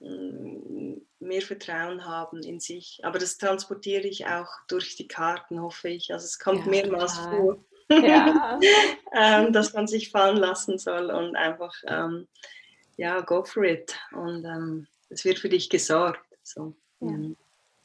mm, mehr Vertrauen haben in sich. Aber das transportiere ich auch durch die Karten, hoffe ich. Also es kommt ja, mehrmals total. vor, ja. <laughs> ähm, dass man sich fallen lassen soll und einfach, ähm, ja, go for it. Und ähm, es wird für dich gesorgt. So. Ja. Mhm.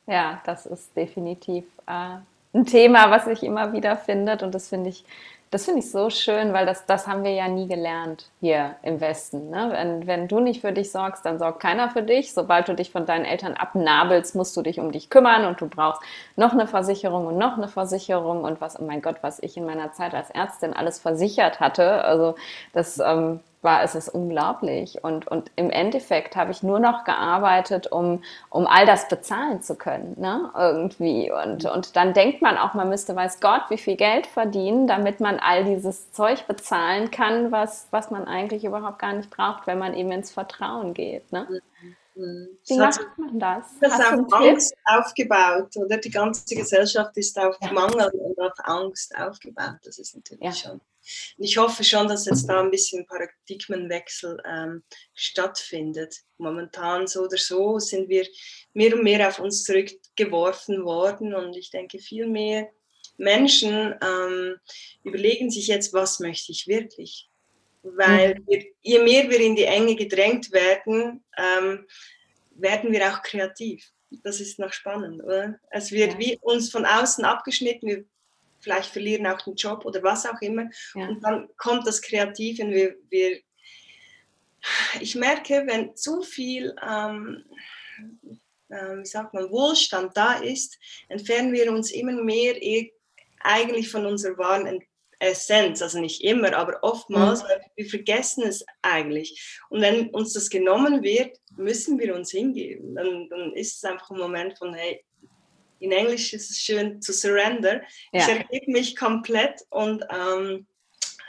ja das ist definitiv äh, ein Thema, was sich immer wieder findet und das finde ich das finde ich so schön, weil das, das haben wir ja nie gelernt hier im Westen. Ne? Wenn, wenn du nicht für dich sorgst, dann sorgt keiner für dich. Sobald du dich von deinen Eltern abnabelst, musst du dich um dich kümmern und du brauchst noch eine Versicherung und noch eine Versicherung und was, oh mein Gott, was ich in meiner Zeit als Ärztin alles versichert hatte. Also das ähm, war es ist unglaublich. Und, und im Endeffekt habe ich nur noch gearbeitet, um, um all das bezahlen zu können, ne? irgendwie. Und, und dann denkt man auch, man müsste, weiß Gott, wie viel Geld verdienen, damit man all dieses Zeug bezahlen kann, was, was man eigentlich überhaupt gar nicht braucht, wenn man eben ins Vertrauen geht. Ne? Mhm. Wie das macht man das? Das ist auf Angst aufgebaut, oder? Die ganze Gesellschaft ist auf ja. Mangel und auf Angst aufgebaut. Das ist natürlich ja. schon und ich hoffe schon, dass jetzt da ein bisschen Paradigmenwechsel ähm, stattfindet. Momentan so oder so sind wir mehr und mehr auf uns zurückgeworfen worden und ich denke, viel mehr Menschen ähm, überlegen sich jetzt, was möchte ich wirklich? Weil mhm. wir, je mehr wir in die Enge gedrängt werden, ähm, werden wir auch kreativ. Das ist noch spannend, oder? Es wird ja. wie uns von außen abgeschnitten, wir vielleicht verlieren auch den Job oder was auch immer. Ja. Und dann kommt das Kreative wir, wir ich merke, wenn zu viel, ähm, äh, wie sagt man, Wohlstand da ist, entfernen wir uns immer mehr eh eigentlich von unserer wahren Essenz, also nicht immer, aber oftmals, mhm. wir vergessen es eigentlich. Und wenn uns das genommen wird, müssen wir uns hingeben. Dann, dann ist es einfach ein Moment von, hey, in Englisch ist es schön zu surrender. Ja. Ich ergebe mich komplett und ähm,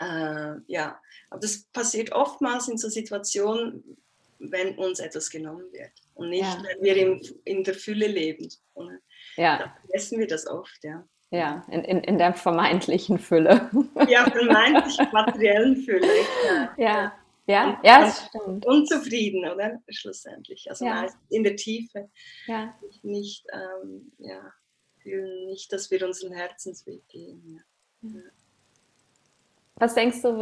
äh, ja, aber das passiert oftmals in so Situationen, wenn uns etwas genommen wird und nicht, ja. wenn wir in, in der Fülle leben. Und ja. Da vergessen wir das oft, ja. Ja, in, in, in der vermeintlichen Fülle. Ja, vermeintlich materiellen Fülle. <laughs> Ja, ja. Ja, ja, das stimmt. Unzufrieden, oder? Schlussendlich. Also ja. in der Tiefe. Ja. Nicht, ähm, ja, fühlen nicht, dass wir unseren Herzensweg gehen. Ja. Was denkst du,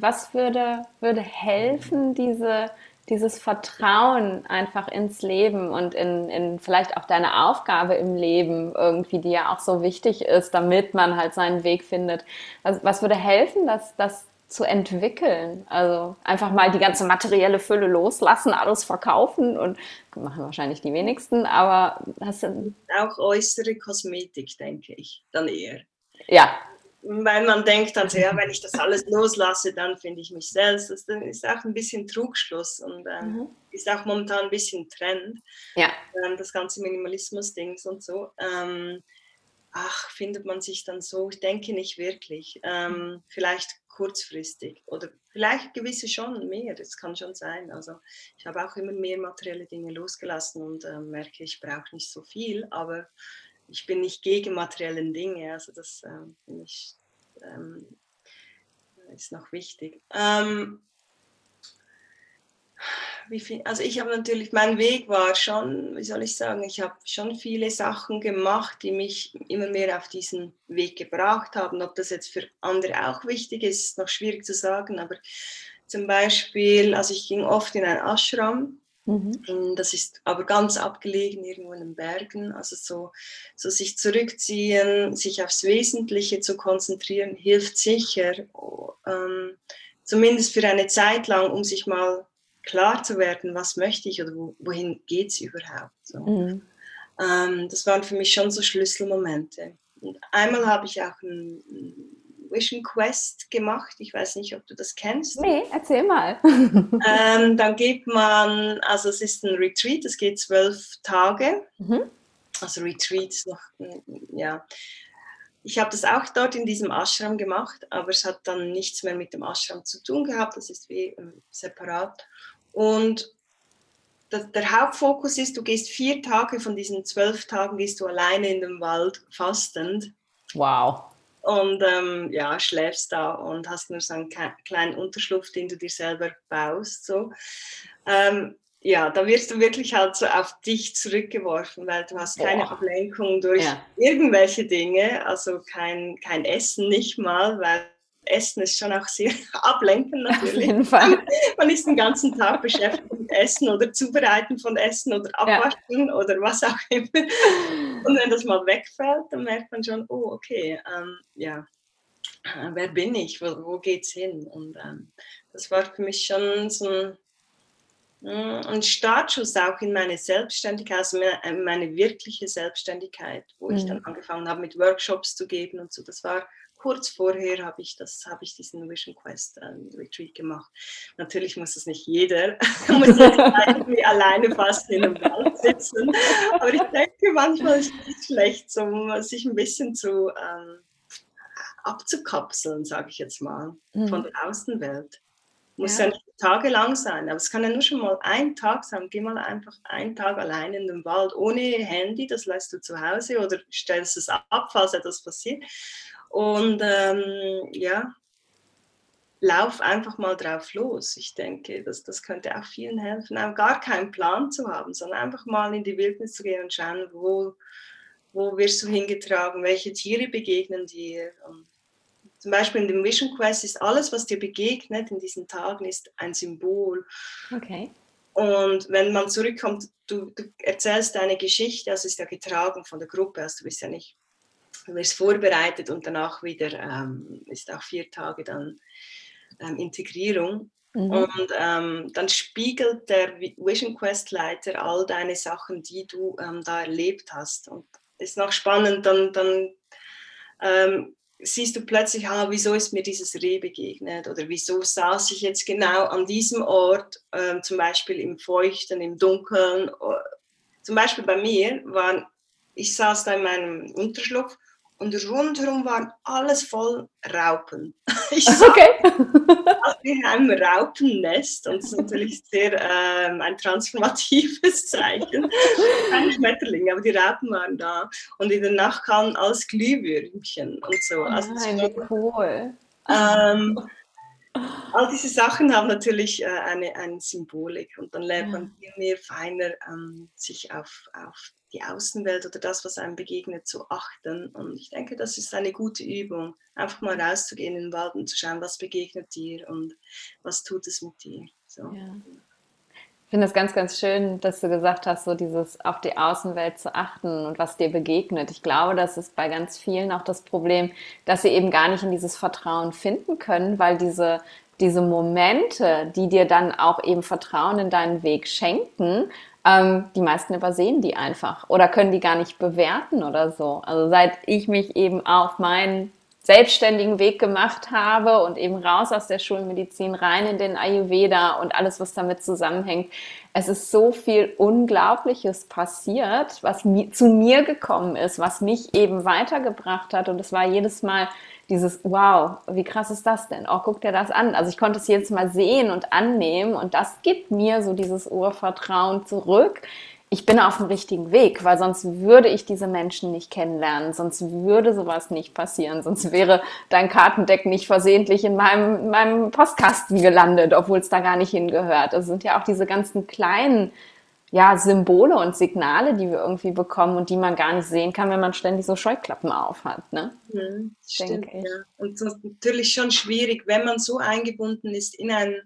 was würde, würde helfen, diese, dieses Vertrauen einfach ins Leben und in, in vielleicht auch deine Aufgabe im Leben irgendwie, die ja auch so wichtig ist, damit man halt seinen Weg findet. Was, was würde helfen, dass, dass zu entwickeln. Also einfach mal die ganze materielle Fülle loslassen, alles verkaufen und machen wahrscheinlich die wenigsten, aber hast du auch äußere Kosmetik, denke ich, dann eher. Ja. Weil man denkt dann so, ja, wenn ich das alles loslasse, dann finde ich mich selbst. Das ist auch ein bisschen Trugschluss und ähm, mhm. ist auch momentan ein bisschen Trend. Ja. Ähm, das ganze Minimalismus-Dings und so. Ähm, ach, findet man sich dann so? Ich denke nicht wirklich. Ähm, vielleicht kurzfristig oder vielleicht gewisse schon mehr, das kann schon sein. Also ich habe auch immer mehr materielle Dinge losgelassen und äh, merke, ich brauche nicht so viel, aber ich bin nicht gegen materielle Dinge, also das äh, finde ich ähm, ist noch wichtig. Ähm, viel, also ich habe natürlich, mein Weg war schon, wie soll ich sagen, ich habe schon viele Sachen gemacht, die mich immer mehr auf diesen Weg gebracht haben. Ob das jetzt für andere auch wichtig ist, ist noch schwierig zu sagen, aber zum Beispiel, also ich ging oft in ein Ashram, mhm. das ist aber ganz abgelegen, irgendwo in den Bergen, also so, so sich zurückziehen, sich aufs Wesentliche zu konzentrieren, hilft sicher, ähm, zumindest für eine Zeit lang, um sich mal klar zu werden, was möchte ich oder wohin geht es überhaupt. So. Mhm. Ähm, das waren für mich schon so Schlüsselmomente. Und einmal habe ich auch ein, Vision Quest gemacht. Ich weiß nicht, ob du das kennst. Nee, erzähl mal. <laughs> ähm, dann geht man, also es ist ein Retreat, es geht zwölf Tage. Mhm. Also Retreat ist noch, ja. Ich habe das auch dort in diesem Ashram gemacht, aber es hat dann nichts mehr mit dem Ashram zu tun gehabt. Das ist wie ähm, separat. Und der Hauptfokus ist, du gehst vier Tage von diesen zwölf Tagen, gehst du alleine in den Wald fastend. Wow. Und ähm, ja, schläfst da und hast nur so einen kleinen Unterschlupf, den du dir selber baust. So. Ähm, ja, da wirst du wirklich halt so auf dich zurückgeworfen, weil du hast keine Boah. Ablenkung durch ja. irgendwelche Dinge, also kein, kein Essen nicht mal, weil Essen ist schon auch sehr <laughs> ablenkend natürlich. <laughs> Man ist den ganzen Tag beschäftigt mit Essen oder Zubereiten von Essen oder Abwaschen ja. oder was auch immer. Und wenn das mal wegfällt, dann merkt man schon, oh, okay, ähm, ja, äh, wer bin ich, wo, wo geht's hin? Und ähm, das war für mich schon so ein, mm, ein Startschuss auch in meine Selbstständigkeit, also meine wirkliche Selbstständigkeit, wo mhm. ich dann angefangen habe, mit Workshops zu geben und so. Das war kurz vorher habe ich, das, habe ich diesen Vision Quest ähm, Retreat gemacht. Natürlich muss das nicht jeder, <laughs> muss irgendwie alleine fast in einem Wald sitzen. Aber ich denke, manchmal ist es schlecht, um sich ein bisschen zu ähm, abzukapseln, sage ich jetzt mal, mhm. von der Außenwelt. Muss ja. ja nicht tagelang sein, aber es kann ja nur schon mal ein Tag sein. Geh mal einfach einen Tag allein in den Wald, ohne Handy, das lässt du zu Hause oder stellst es ab, falls etwas passiert. Und ähm, ja, lauf einfach mal drauf los. Ich denke, das, das könnte auch vielen helfen, auch gar keinen Plan zu haben, sondern einfach mal in die Wildnis zu gehen und schauen, wo, wo wirst du hingetragen, welche Tiere begegnen dir. Und zum Beispiel in dem Vision Quest ist alles, was dir begegnet in diesen Tagen, ist ein Symbol. Okay. Und wenn man zurückkommt, du, du erzählst deine Geschichte, also ist ja getragen von der Gruppe, also du bist ja nicht du wirst vorbereitet und danach wieder ähm, ist auch vier Tage dann ähm, Integrierung. Mhm. Und ähm, dann spiegelt der Vision Quest Leiter all deine Sachen, die du ähm, da erlebt hast. Und ist noch spannend, dann, dann ähm, siehst du plötzlich, ah, wieso ist mir dieses Reh begegnet oder wieso saß ich jetzt genau an diesem Ort, ähm, zum Beispiel im Feuchten, im Dunkeln. Zum Beispiel bei mir waren, ich saß da in meinem Unterschlupf und rundherum war alles voll Raupen. <laughs> Ich sah okay. in einem Raupennest und das ist natürlich sehr ähm, ein transformatives Zeichen. Keine Schmetterlinge, aber die Raupen waren da und in der Nacht kamen alles Glühwürmchen und so. Also Nein, wie cool. Ähm, all diese Sachen haben natürlich äh, eine, eine Symbolik und dann lernt man viel mehr feiner ähm, sich auf, auf die Außenwelt oder das, was einem begegnet, zu achten. Und ich denke, das ist eine gute Übung, einfach mal rauszugehen in den Wald und zu schauen, was begegnet dir und was tut es mit dir. So. Ja. Ich finde es ganz, ganz schön, dass du gesagt hast, so dieses auf die Außenwelt zu achten und was dir begegnet. Ich glaube, das ist bei ganz vielen auch das Problem, dass sie eben gar nicht in dieses Vertrauen finden können, weil diese diese Momente, die dir dann auch eben Vertrauen in deinen Weg schenken, ähm, die meisten übersehen die einfach oder können die gar nicht bewerten oder so. Also seit ich mich eben auf meinen selbstständigen Weg gemacht habe und eben raus aus der Schulmedizin rein in den Ayurveda und alles, was damit zusammenhängt. Es ist so viel Unglaubliches passiert, was mi zu mir gekommen ist, was mich eben weitergebracht hat. Und es war jedes Mal dieses, wow, wie krass ist das denn? Oh, guck dir das an. Also ich konnte es jetzt mal sehen und annehmen und das gibt mir so dieses Urvertrauen zurück. Ich bin auf dem richtigen Weg, weil sonst würde ich diese Menschen nicht kennenlernen, sonst würde sowas nicht passieren, sonst wäre dein Kartendeck nicht versehentlich in meinem, in meinem Postkasten gelandet, obwohl es da gar nicht hingehört. Es sind ja auch diese ganzen kleinen ja, Symbole und Signale, die wir irgendwie bekommen und die man gar nicht sehen kann, wenn man ständig so Scheuklappen auf hat. Ne? Mhm, stimmt, ich. ja. Und das ist natürlich schon schwierig, wenn man so eingebunden ist in einen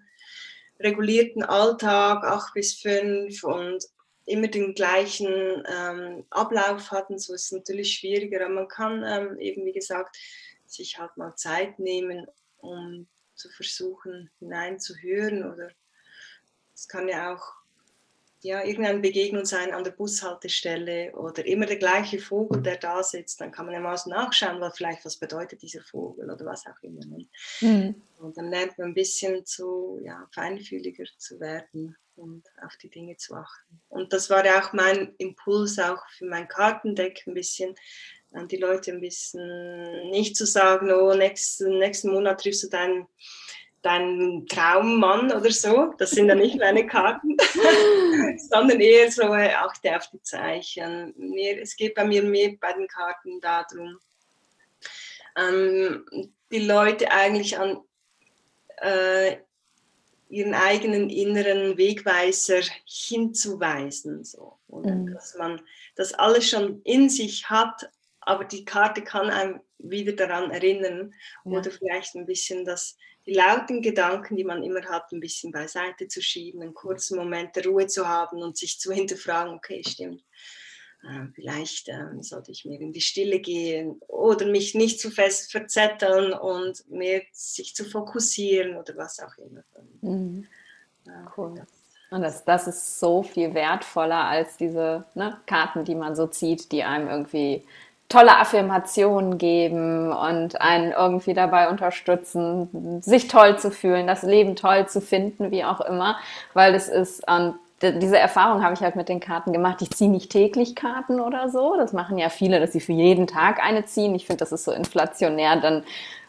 regulierten Alltag, acht bis fünf und immer den gleichen ähm, Ablauf hatten, so ist es natürlich schwieriger. Aber man kann ähm, eben, wie gesagt, sich halt mal Zeit nehmen, um zu versuchen, hineinzuhören oder es kann ja auch ja, irgendeine Begegnung sein an der Bushaltestelle oder immer der gleiche Vogel, der da sitzt, dann kann man ja mal nachschauen, weil vielleicht was bedeutet dieser Vogel oder was auch immer. Ne? Mhm. Und dann lernt man ein bisschen zu ja, feinfühliger zu werden und auf die Dinge zu achten. Und das war ja auch mein Impuls auch für mein Kartendeck ein bisschen, an die Leute ein bisschen nicht zu sagen, oh, nächsten, nächsten Monat triffst du deinen dein Traummann oder so. Das sind ja nicht meine Karten, <laughs> sondern eher so achte auf die Zeichen. Mir, es geht bei mir mehr bei den Karten darum, ähm, die Leute eigentlich an äh, ihren eigenen inneren Wegweiser hinzuweisen. So. Mhm. Dass man das alles schon in sich hat, aber die Karte kann einem wieder daran erinnern ja. oder vielleicht ein bisschen das die lauten Gedanken, die man immer hat, ein bisschen beiseite zu schieben, einen kurzen Moment der Ruhe zu haben und sich zu hinterfragen, okay, stimmt, äh, vielleicht äh, sollte ich mehr in die Stille gehen oder mich nicht zu fest verzetteln und mehr sich zu fokussieren oder was auch immer. Mhm. Cool. Und das, das ist so viel wertvoller als diese ne, Karten, die man so zieht, die einem irgendwie tolle Affirmationen geben und einen irgendwie dabei unterstützen, sich toll zu fühlen, das Leben toll zu finden, wie auch immer, weil es ist, und diese Erfahrung habe ich halt mit den Karten gemacht. Ich ziehe nicht täglich Karten oder so. Das machen ja viele, dass sie für jeden Tag eine ziehen. Ich finde, das ist so inflationär. Dann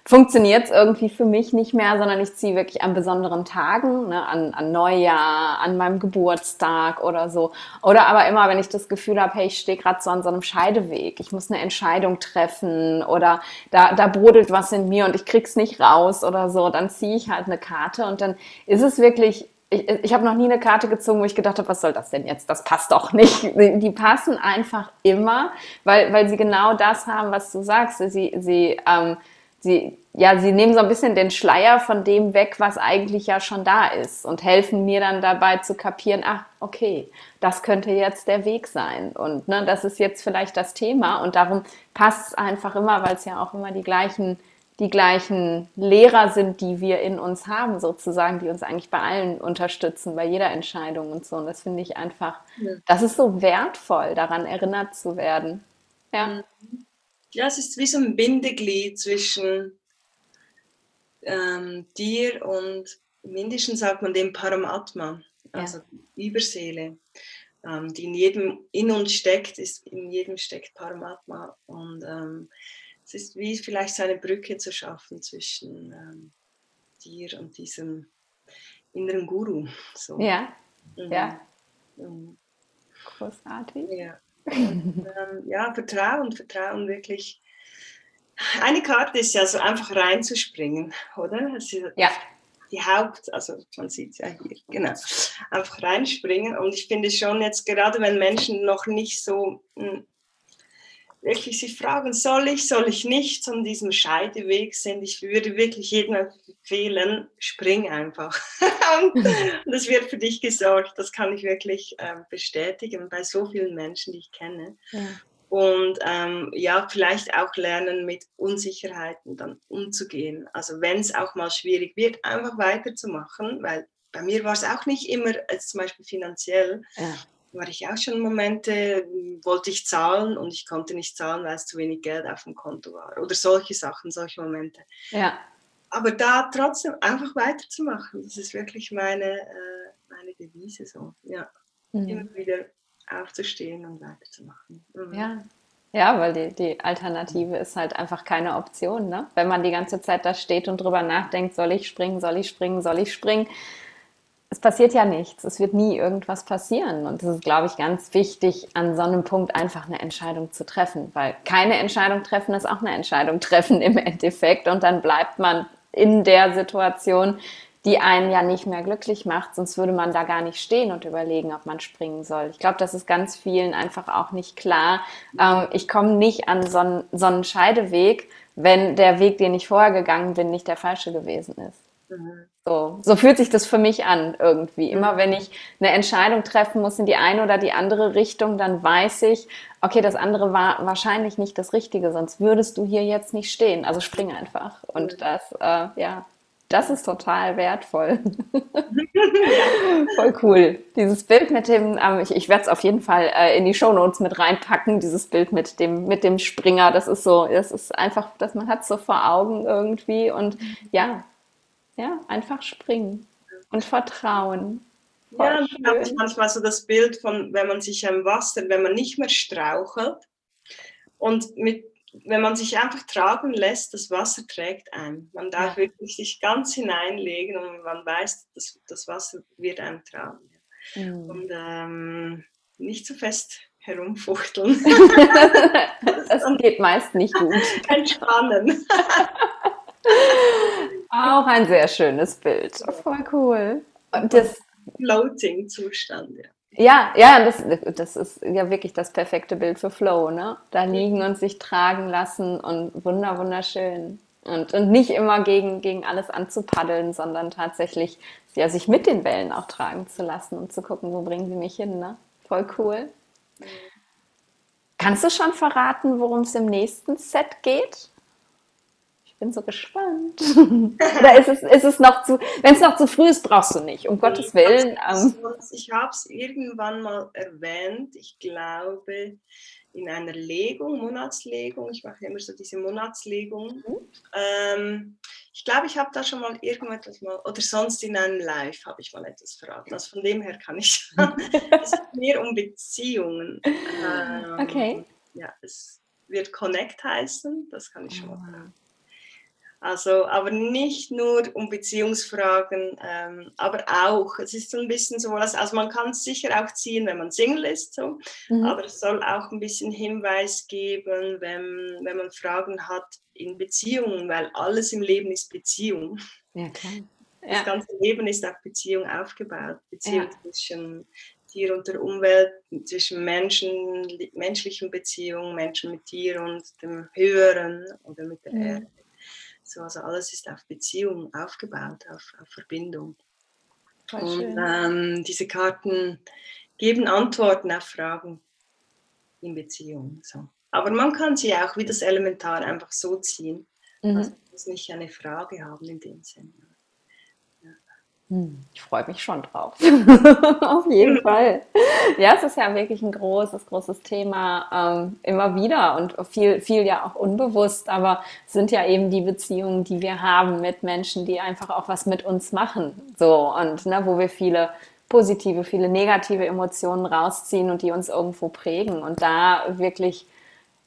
funktioniert es irgendwie für mich nicht mehr, sondern ich ziehe wirklich an besonderen Tagen, ne, an, an Neujahr, an meinem Geburtstag oder so. Oder aber immer, wenn ich das Gefühl habe, hey, ich stehe gerade so an so einem Scheideweg, ich muss eine Entscheidung treffen oder da, da brodelt was in mir und ich krieg's nicht raus oder so, dann ziehe ich halt eine Karte und dann ist es wirklich ich, ich habe noch nie eine Karte gezogen, wo ich gedacht habe, was soll das denn jetzt? Das passt doch nicht. <laughs> Die passen einfach immer, weil, weil sie genau das haben, was du sagst. Sie, sie ähm, sie, ja, sie nehmen so ein bisschen den Schleier von dem weg, was eigentlich ja schon da ist und helfen mir dann dabei zu kapieren, ach, okay, das könnte jetzt der Weg sein und ne, das ist jetzt vielleicht das Thema und darum passt es einfach immer, weil es ja auch immer die gleichen, die gleichen Lehrer sind, die wir in uns haben sozusagen, die uns eigentlich bei allen unterstützen, bei jeder Entscheidung und so und das finde ich einfach, ja. das ist so wertvoll, daran erinnert zu werden. Ja. Mhm. Ja, es ist wie so ein Bindeglied zwischen ähm, dir und im Indischen sagt man dem Paramatma, also ja. die Überseele, ähm, die in jedem in uns steckt, ist in jedem steckt Paramatma und ähm, es ist wie vielleicht so eine Brücke zu schaffen zwischen ähm, dir und diesem inneren Guru. So. Ja, mhm. ja. Mhm. Großartig. Ja. Und, ähm, ja, Vertrauen, Vertrauen wirklich. Eine Karte ist ja so einfach reinzuspringen, oder? ja. Die Haupt, also man sieht es ja hier, genau. Einfach reinspringen. Und ich finde schon jetzt, gerade wenn Menschen noch nicht so hm, wirklich sich fragen, soll ich, soll ich nicht, an diesem Scheideweg sind. Ich würde wirklich jedem empfehlen, spring einfach. <laughs> und das wird für dich gesorgt. Das kann ich wirklich äh, bestätigen bei so vielen Menschen, die ich kenne. Ja. Und ähm, ja, vielleicht auch lernen, mit Unsicherheiten dann umzugehen. Also wenn es auch mal schwierig wird, einfach weiterzumachen, weil bei mir war es auch nicht immer, als zum Beispiel finanziell, ja war ich auch schon Momente, wollte ich zahlen und ich konnte nicht zahlen, weil es zu wenig Geld auf dem Konto war. Oder solche Sachen, solche Momente. Ja. Aber da trotzdem einfach weiterzumachen, das ist wirklich meine, äh, meine Devise so. Ja. Mhm. Immer wieder aufzustehen und weiterzumachen. Mhm. Ja. Ja, weil die, die Alternative ist halt einfach keine Option. Ne? Wenn man die ganze Zeit da steht und drüber nachdenkt, soll ich springen, soll ich springen, soll ich springen, es passiert ja nichts, es wird nie irgendwas passieren. Und es ist, glaube ich, ganz wichtig, an so einem Punkt einfach eine Entscheidung zu treffen, weil keine Entscheidung treffen ist auch eine Entscheidung treffen im Endeffekt. Und dann bleibt man in der Situation, die einen ja nicht mehr glücklich macht, sonst würde man da gar nicht stehen und überlegen, ob man springen soll. Ich glaube, das ist ganz vielen einfach auch nicht klar. Ähm, ich komme nicht an so einen, so einen Scheideweg, wenn der Weg, den ich vorher gegangen bin, nicht der falsche gewesen ist. Mhm. So, so fühlt sich das für mich an irgendwie. Immer mhm. wenn ich eine Entscheidung treffen muss in die eine oder die andere Richtung, dann weiß ich, okay, das andere war wahrscheinlich nicht das Richtige, sonst würdest du hier jetzt nicht stehen. Also spring einfach. Und mhm. das, äh, ja, Das ist total wertvoll. <laughs> Voll cool. Dieses Bild mit dem, ähm, ich, ich werde es auf jeden Fall äh, in die Shownotes mit reinpacken, dieses Bild mit dem, mit dem Springer. Das ist so, das ist einfach, dass man hat so vor Augen irgendwie und ja, ja, einfach springen und vertrauen. Voll ja, dann habe ich manchmal so das Bild von, wenn man sich am Wasser, wenn man nicht mehr strauchelt und mit wenn man sich einfach tragen lässt, das Wasser trägt einen. Man darf ja. wirklich sich ganz hineinlegen und man weiß, dass das Wasser wird einen tragen. Mhm. Und ähm, nicht zu so fest herumfuchteln. <laughs> das geht meist nicht gut. <laughs> Entspannen. <laughs> Auch ein sehr schönes Bild. Voll cool. Und das Floating-Zustand, ja. Ja, ja, das, das ist ja wirklich das perfekte Bild für Flow, ne? Da liegen und sich tragen lassen und wunder, wunderschön. Und, und nicht immer gegen, gegen alles anzupaddeln, sondern tatsächlich ja, sich mit den Wellen auch tragen zu lassen und zu gucken, wo bringen sie mich hin, ne? Voll cool. Mhm. Kannst du schon verraten, worum es im nächsten Set geht? Bin so gespannt. <laughs> Oder ist es, ist es noch zu, wenn es noch zu früh ist, brauchst du nicht, um Gottes Willen. Ähm. Ich habe es irgendwann mal erwähnt, ich glaube in einer Legung, Monatslegung, ich mache immer so diese Monatslegung. Mhm. Ähm, ich glaube, ich habe da schon mal irgendetwas mal, oder sonst in einem Live habe ich mal etwas verraten. Also von dem her kann ich, <laughs> es geht mehr um Beziehungen. Ähm, okay. Ja, es wird Connect heißen, das kann ich schon mal ah. verraten. Also, aber nicht nur um Beziehungsfragen, ähm, aber auch, es ist so ein bisschen so, also man kann es sicher auch ziehen, wenn man Single ist, so, mhm. aber es soll auch ein bisschen Hinweis geben, wenn, wenn man Fragen hat in Beziehungen, weil alles im Leben ist Beziehung. Ja, klar. Ja. Das ganze Leben ist auf Beziehung aufgebaut, Beziehung ja. zwischen Tier und der Umwelt, zwischen Menschen, menschlichen Beziehungen, Menschen mit Tier und dem Höheren oder mit der mhm. Erde. So, also alles ist auf Beziehung aufgebaut, auf, auf Verbindung. und ähm, diese Karten geben Antworten auf Fragen in Beziehung. So. Aber man kann sie auch wie das Elementar einfach so ziehen. Mhm. Also man muss nicht eine Frage haben in dem Sinne. Hm, ich freue mich schon drauf. <laughs> Auf jeden <laughs> Fall. Ja, es ist ja wirklich ein großes, großes Thema ähm, immer wieder und viel, viel ja auch unbewusst, aber es sind ja eben die Beziehungen, die wir haben mit Menschen, die einfach auch was mit uns machen. So und ne, wo wir viele positive, viele negative Emotionen rausziehen und die uns irgendwo prägen und da wirklich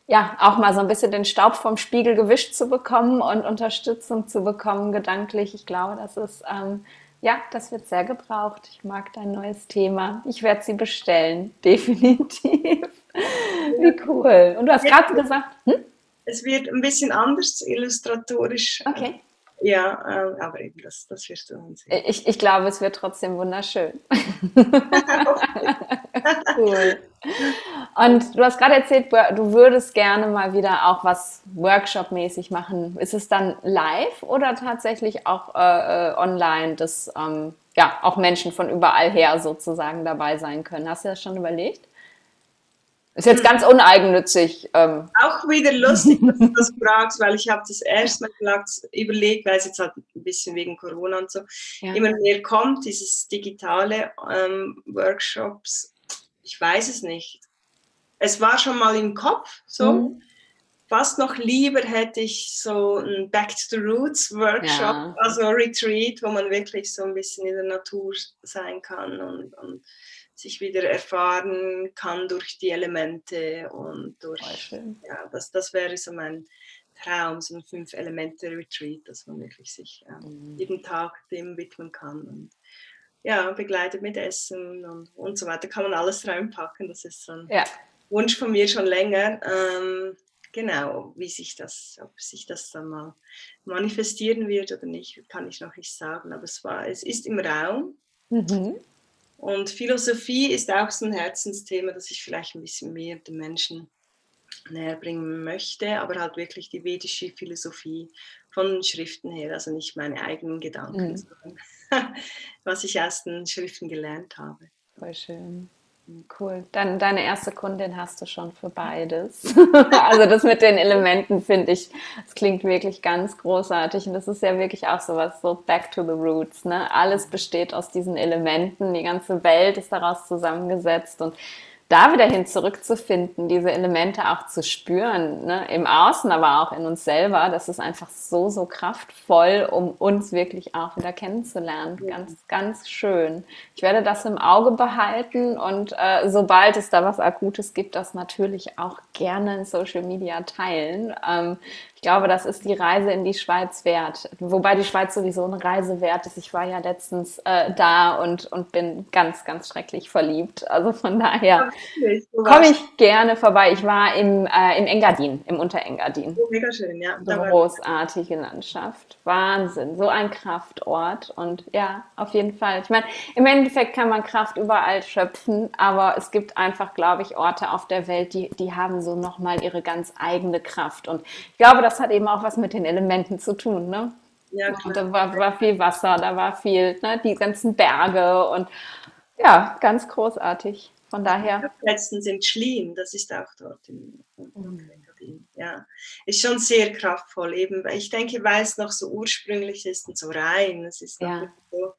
ja, auch mal so ein bisschen den Staub vom Spiegel gewischt zu bekommen und Unterstützung zu bekommen, gedanklich. Ich glaube, das ist ähm, ja, das wird sehr gebraucht. Ich mag dein neues Thema. Ich werde sie bestellen, <laughs> definitiv. Wie cool. Und du hast gerade gesagt, hm? es wird ein bisschen anders illustratorisch. Okay. Ja, äh, aber eben das, das wirst du dann sehen. Ich, ich glaube, es wird trotzdem wunderschön. <laughs> <laughs> cool. Und du hast gerade erzählt, du würdest gerne mal wieder auch was Workshop-mäßig machen. Ist es dann live oder tatsächlich auch äh, äh, online, dass ähm, ja auch Menschen von überall her sozusagen dabei sein können? Hast du das schon überlegt? Ist jetzt ganz uneigennützig. Ähm. Auch wieder lustig, dass du das fragst, weil ich habe das erstmal überlegt, weil es jetzt halt ein bisschen wegen Corona und so ja. immer mehr kommt, dieses digitale ähm, Workshops. Ich weiß es nicht. Es war schon mal im Kopf so. Mhm. Fast noch lieber hätte ich so ein Back to the Roots Workshop, ja. also Retreat, wo man wirklich so ein bisschen in der Natur sein kann und, und sich wieder erfahren kann durch die Elemente und durch, ja, das, das wäre so mein Traum, so ein Fünf-Elemente-Retreat, dass man wirklich sich ähm, mhm. jeden Tag dem widmen kann und ja, begleitet mit Essen und, und so weiter, kann man alles reinpacken, das ist so ein ja. Wunsch von mir schon länger. Ähm, genau, wie sich das, ob sich das dann mal manifestieren wird oder nicht, kann ich noch nicht sagen, aber es war, es ist im Raum. Mhm. Und Philosophie ist auch so ein Herzensthema, das ich vielleicht ein bisschen mehr den Menschen näher bringen möchte, aber halt wirklich die vedische Philosophie von Schriften her, also nicht meine eigenen Gedanken, mhm. sondern <laughs> was ich aus den Schriften gelernt habe. Voll schön. Cool. Dann deine erste Kundin hast du schon für beides. <laughs> also das mit den Elementen finde ich, das klingt wirklich ganz großartig und das ist ja wirklich auch sowas so back to the roots. Ne? Alles besteht aus diesen Elementen, die ganze Welt ist daraus zusammengesetzt und da wieder hin zurückzufinden, diese Elemente auch zu spüren, ne? im Außen, aber auch in uns selber, das ist einfach so, so kraftvoll, um uns wirklich auch wieder kennenzulernen. Ja. Ganz, ganz schön. Ich werde das im Auge behalten und äh, sobald es da was Akutes gibt, das natürlich auch gerne in Social Media teilen. Ähm, ich glaube, das ist die Reise in die Schweiz wert. Wobei die Schweiz sowieso eine Reise wert ist. Ich war ja letztens äh, da und, und bin ganz, ganz schrecklich verliebt. Also von daher komme ich gerne vorbei. Ich war im, äh, im Engadin, im Unterengadin. Oh, mega schön, ja. Großartige Landschaft. Wahnsinn. So ein Kraftort. Und ja, auf jeden Fall. Ich meine, im Endeffekt kann man Kraft überall schöpfen, aber es gibt einfach, glaube ich, Orte auf der Welt, die, die haben so nochmal ihre ganz eigene Kraft. Und ich glaube, das hat eben auch was mit den Elementen zu tun, ne? Ja, da war, war viel Wasser, da war viel, ne, die ganzen Berge und ja, ganz großartig. Von daher. Letztens in Schlien, das ist auch dort in, mhm. Ja, ist schon sehr kraftvoll. Eben, ich denke, weil es noch so ursprünglich ist und so rein. Es ist ja. so.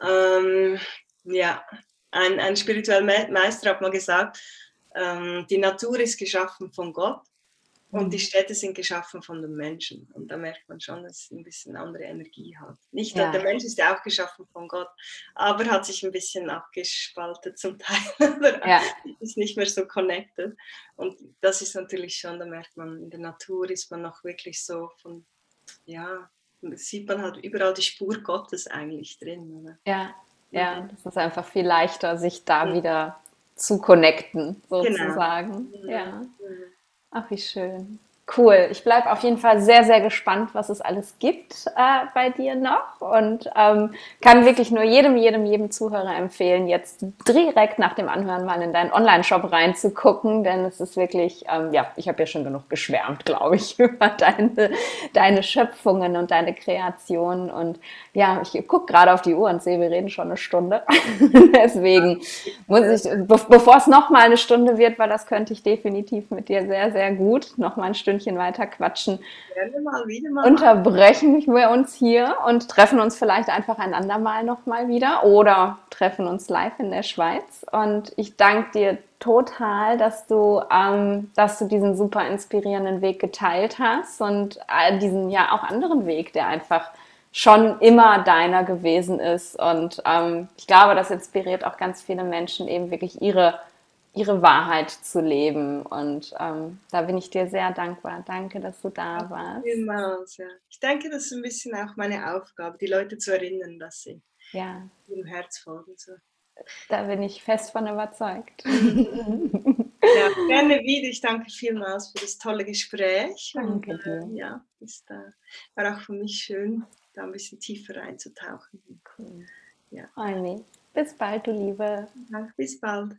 Ähm, ja, ein, ein spiritueller Meister hat mal gesagt, ähm, die Natur ist geschaffen von Gott und die mhm. Städte sind geschaffen von den Menschen. Und da merkt man schon, dass es ein bisschen andere Energie hat. Nicht, ja. der Mensch ist ja auch geschaffen von Gott, aber hat sich ein bisschen abgespaltet zum Teil. <laughs> ja. ist nicht mehr so connected. Und das ist natürlich schon, da merkt man, in der Natur ist man noch wirklich so von, ja, sieht man halt überall die Spur Gottes eigentlich drin. Oder? Ja, ja, mhm. das ist einfach viel leichter, sich da mhm. wieder zu connecten, genau. sozusagen. Genau. Ja. Ach, wie schön. Cool. Ich bleibe auf jeden Fall sehr, sehr gespannt, was es alles gibt äh, bei dir noch und ähm, kann wirklich nur jedem, jedem, jedem Zuhörer empfehlen, jetzt direkt nach dem Anhören mal in deinen Online-Shop reinzugucken, denn es ist wirklich, ähm, ja, ich habe ja schon genug geschwärmt, glaube ich, <laughs> über deine, deine Schöpfungen und deine Kreationen und ja, ich gucke gerade auf die Uhr und sehe, wir reden schon eine Stunde. <laughs> Deswegen muss ich, be bevor es noch mal eine Stunde wird, weil das könnte ich definitiv mit dir sehr, sehr gut noch mal ein Stündchen weiter quatschen. Mal. Unterbrechen wir uns hier und treffen uns vielleicht einfach ein andermal noch mal wieder oder treffen uns live in der Schweiz. Und ich danke dir total, dass du, ähm, dass du diesen super inspirierenden Weg geteilt hast und äh, diesen ja auch anderen Weg, der einfach schon immer deiner gewesen ist. Und ähm, ich glaube, das inspiriert auch ganz viele Menschen, eben wirklich ihre, ihre Wahrheit zu leben. Und ähm, da bin ich dir sehr dankbar. Danke, dass du da warst. Vielmals, ja. Ich denke, das ist ein bisschen auch meine Aufgabe, die Leute zu erinnern, dass sie ja. ihrem Herz folgen. So. Da bin ich fest von überzeugt. <laughs> ja, <laughs> gerne wieder. Ich danke vielmals für das tolle Gespräch. Danke Und, äh, ja, ist, äh, war auch für mich schön, da ein bisschen tiefer einzutauchen. Cool. Ja. Bis bald, du Liebe. Ja, bis bald.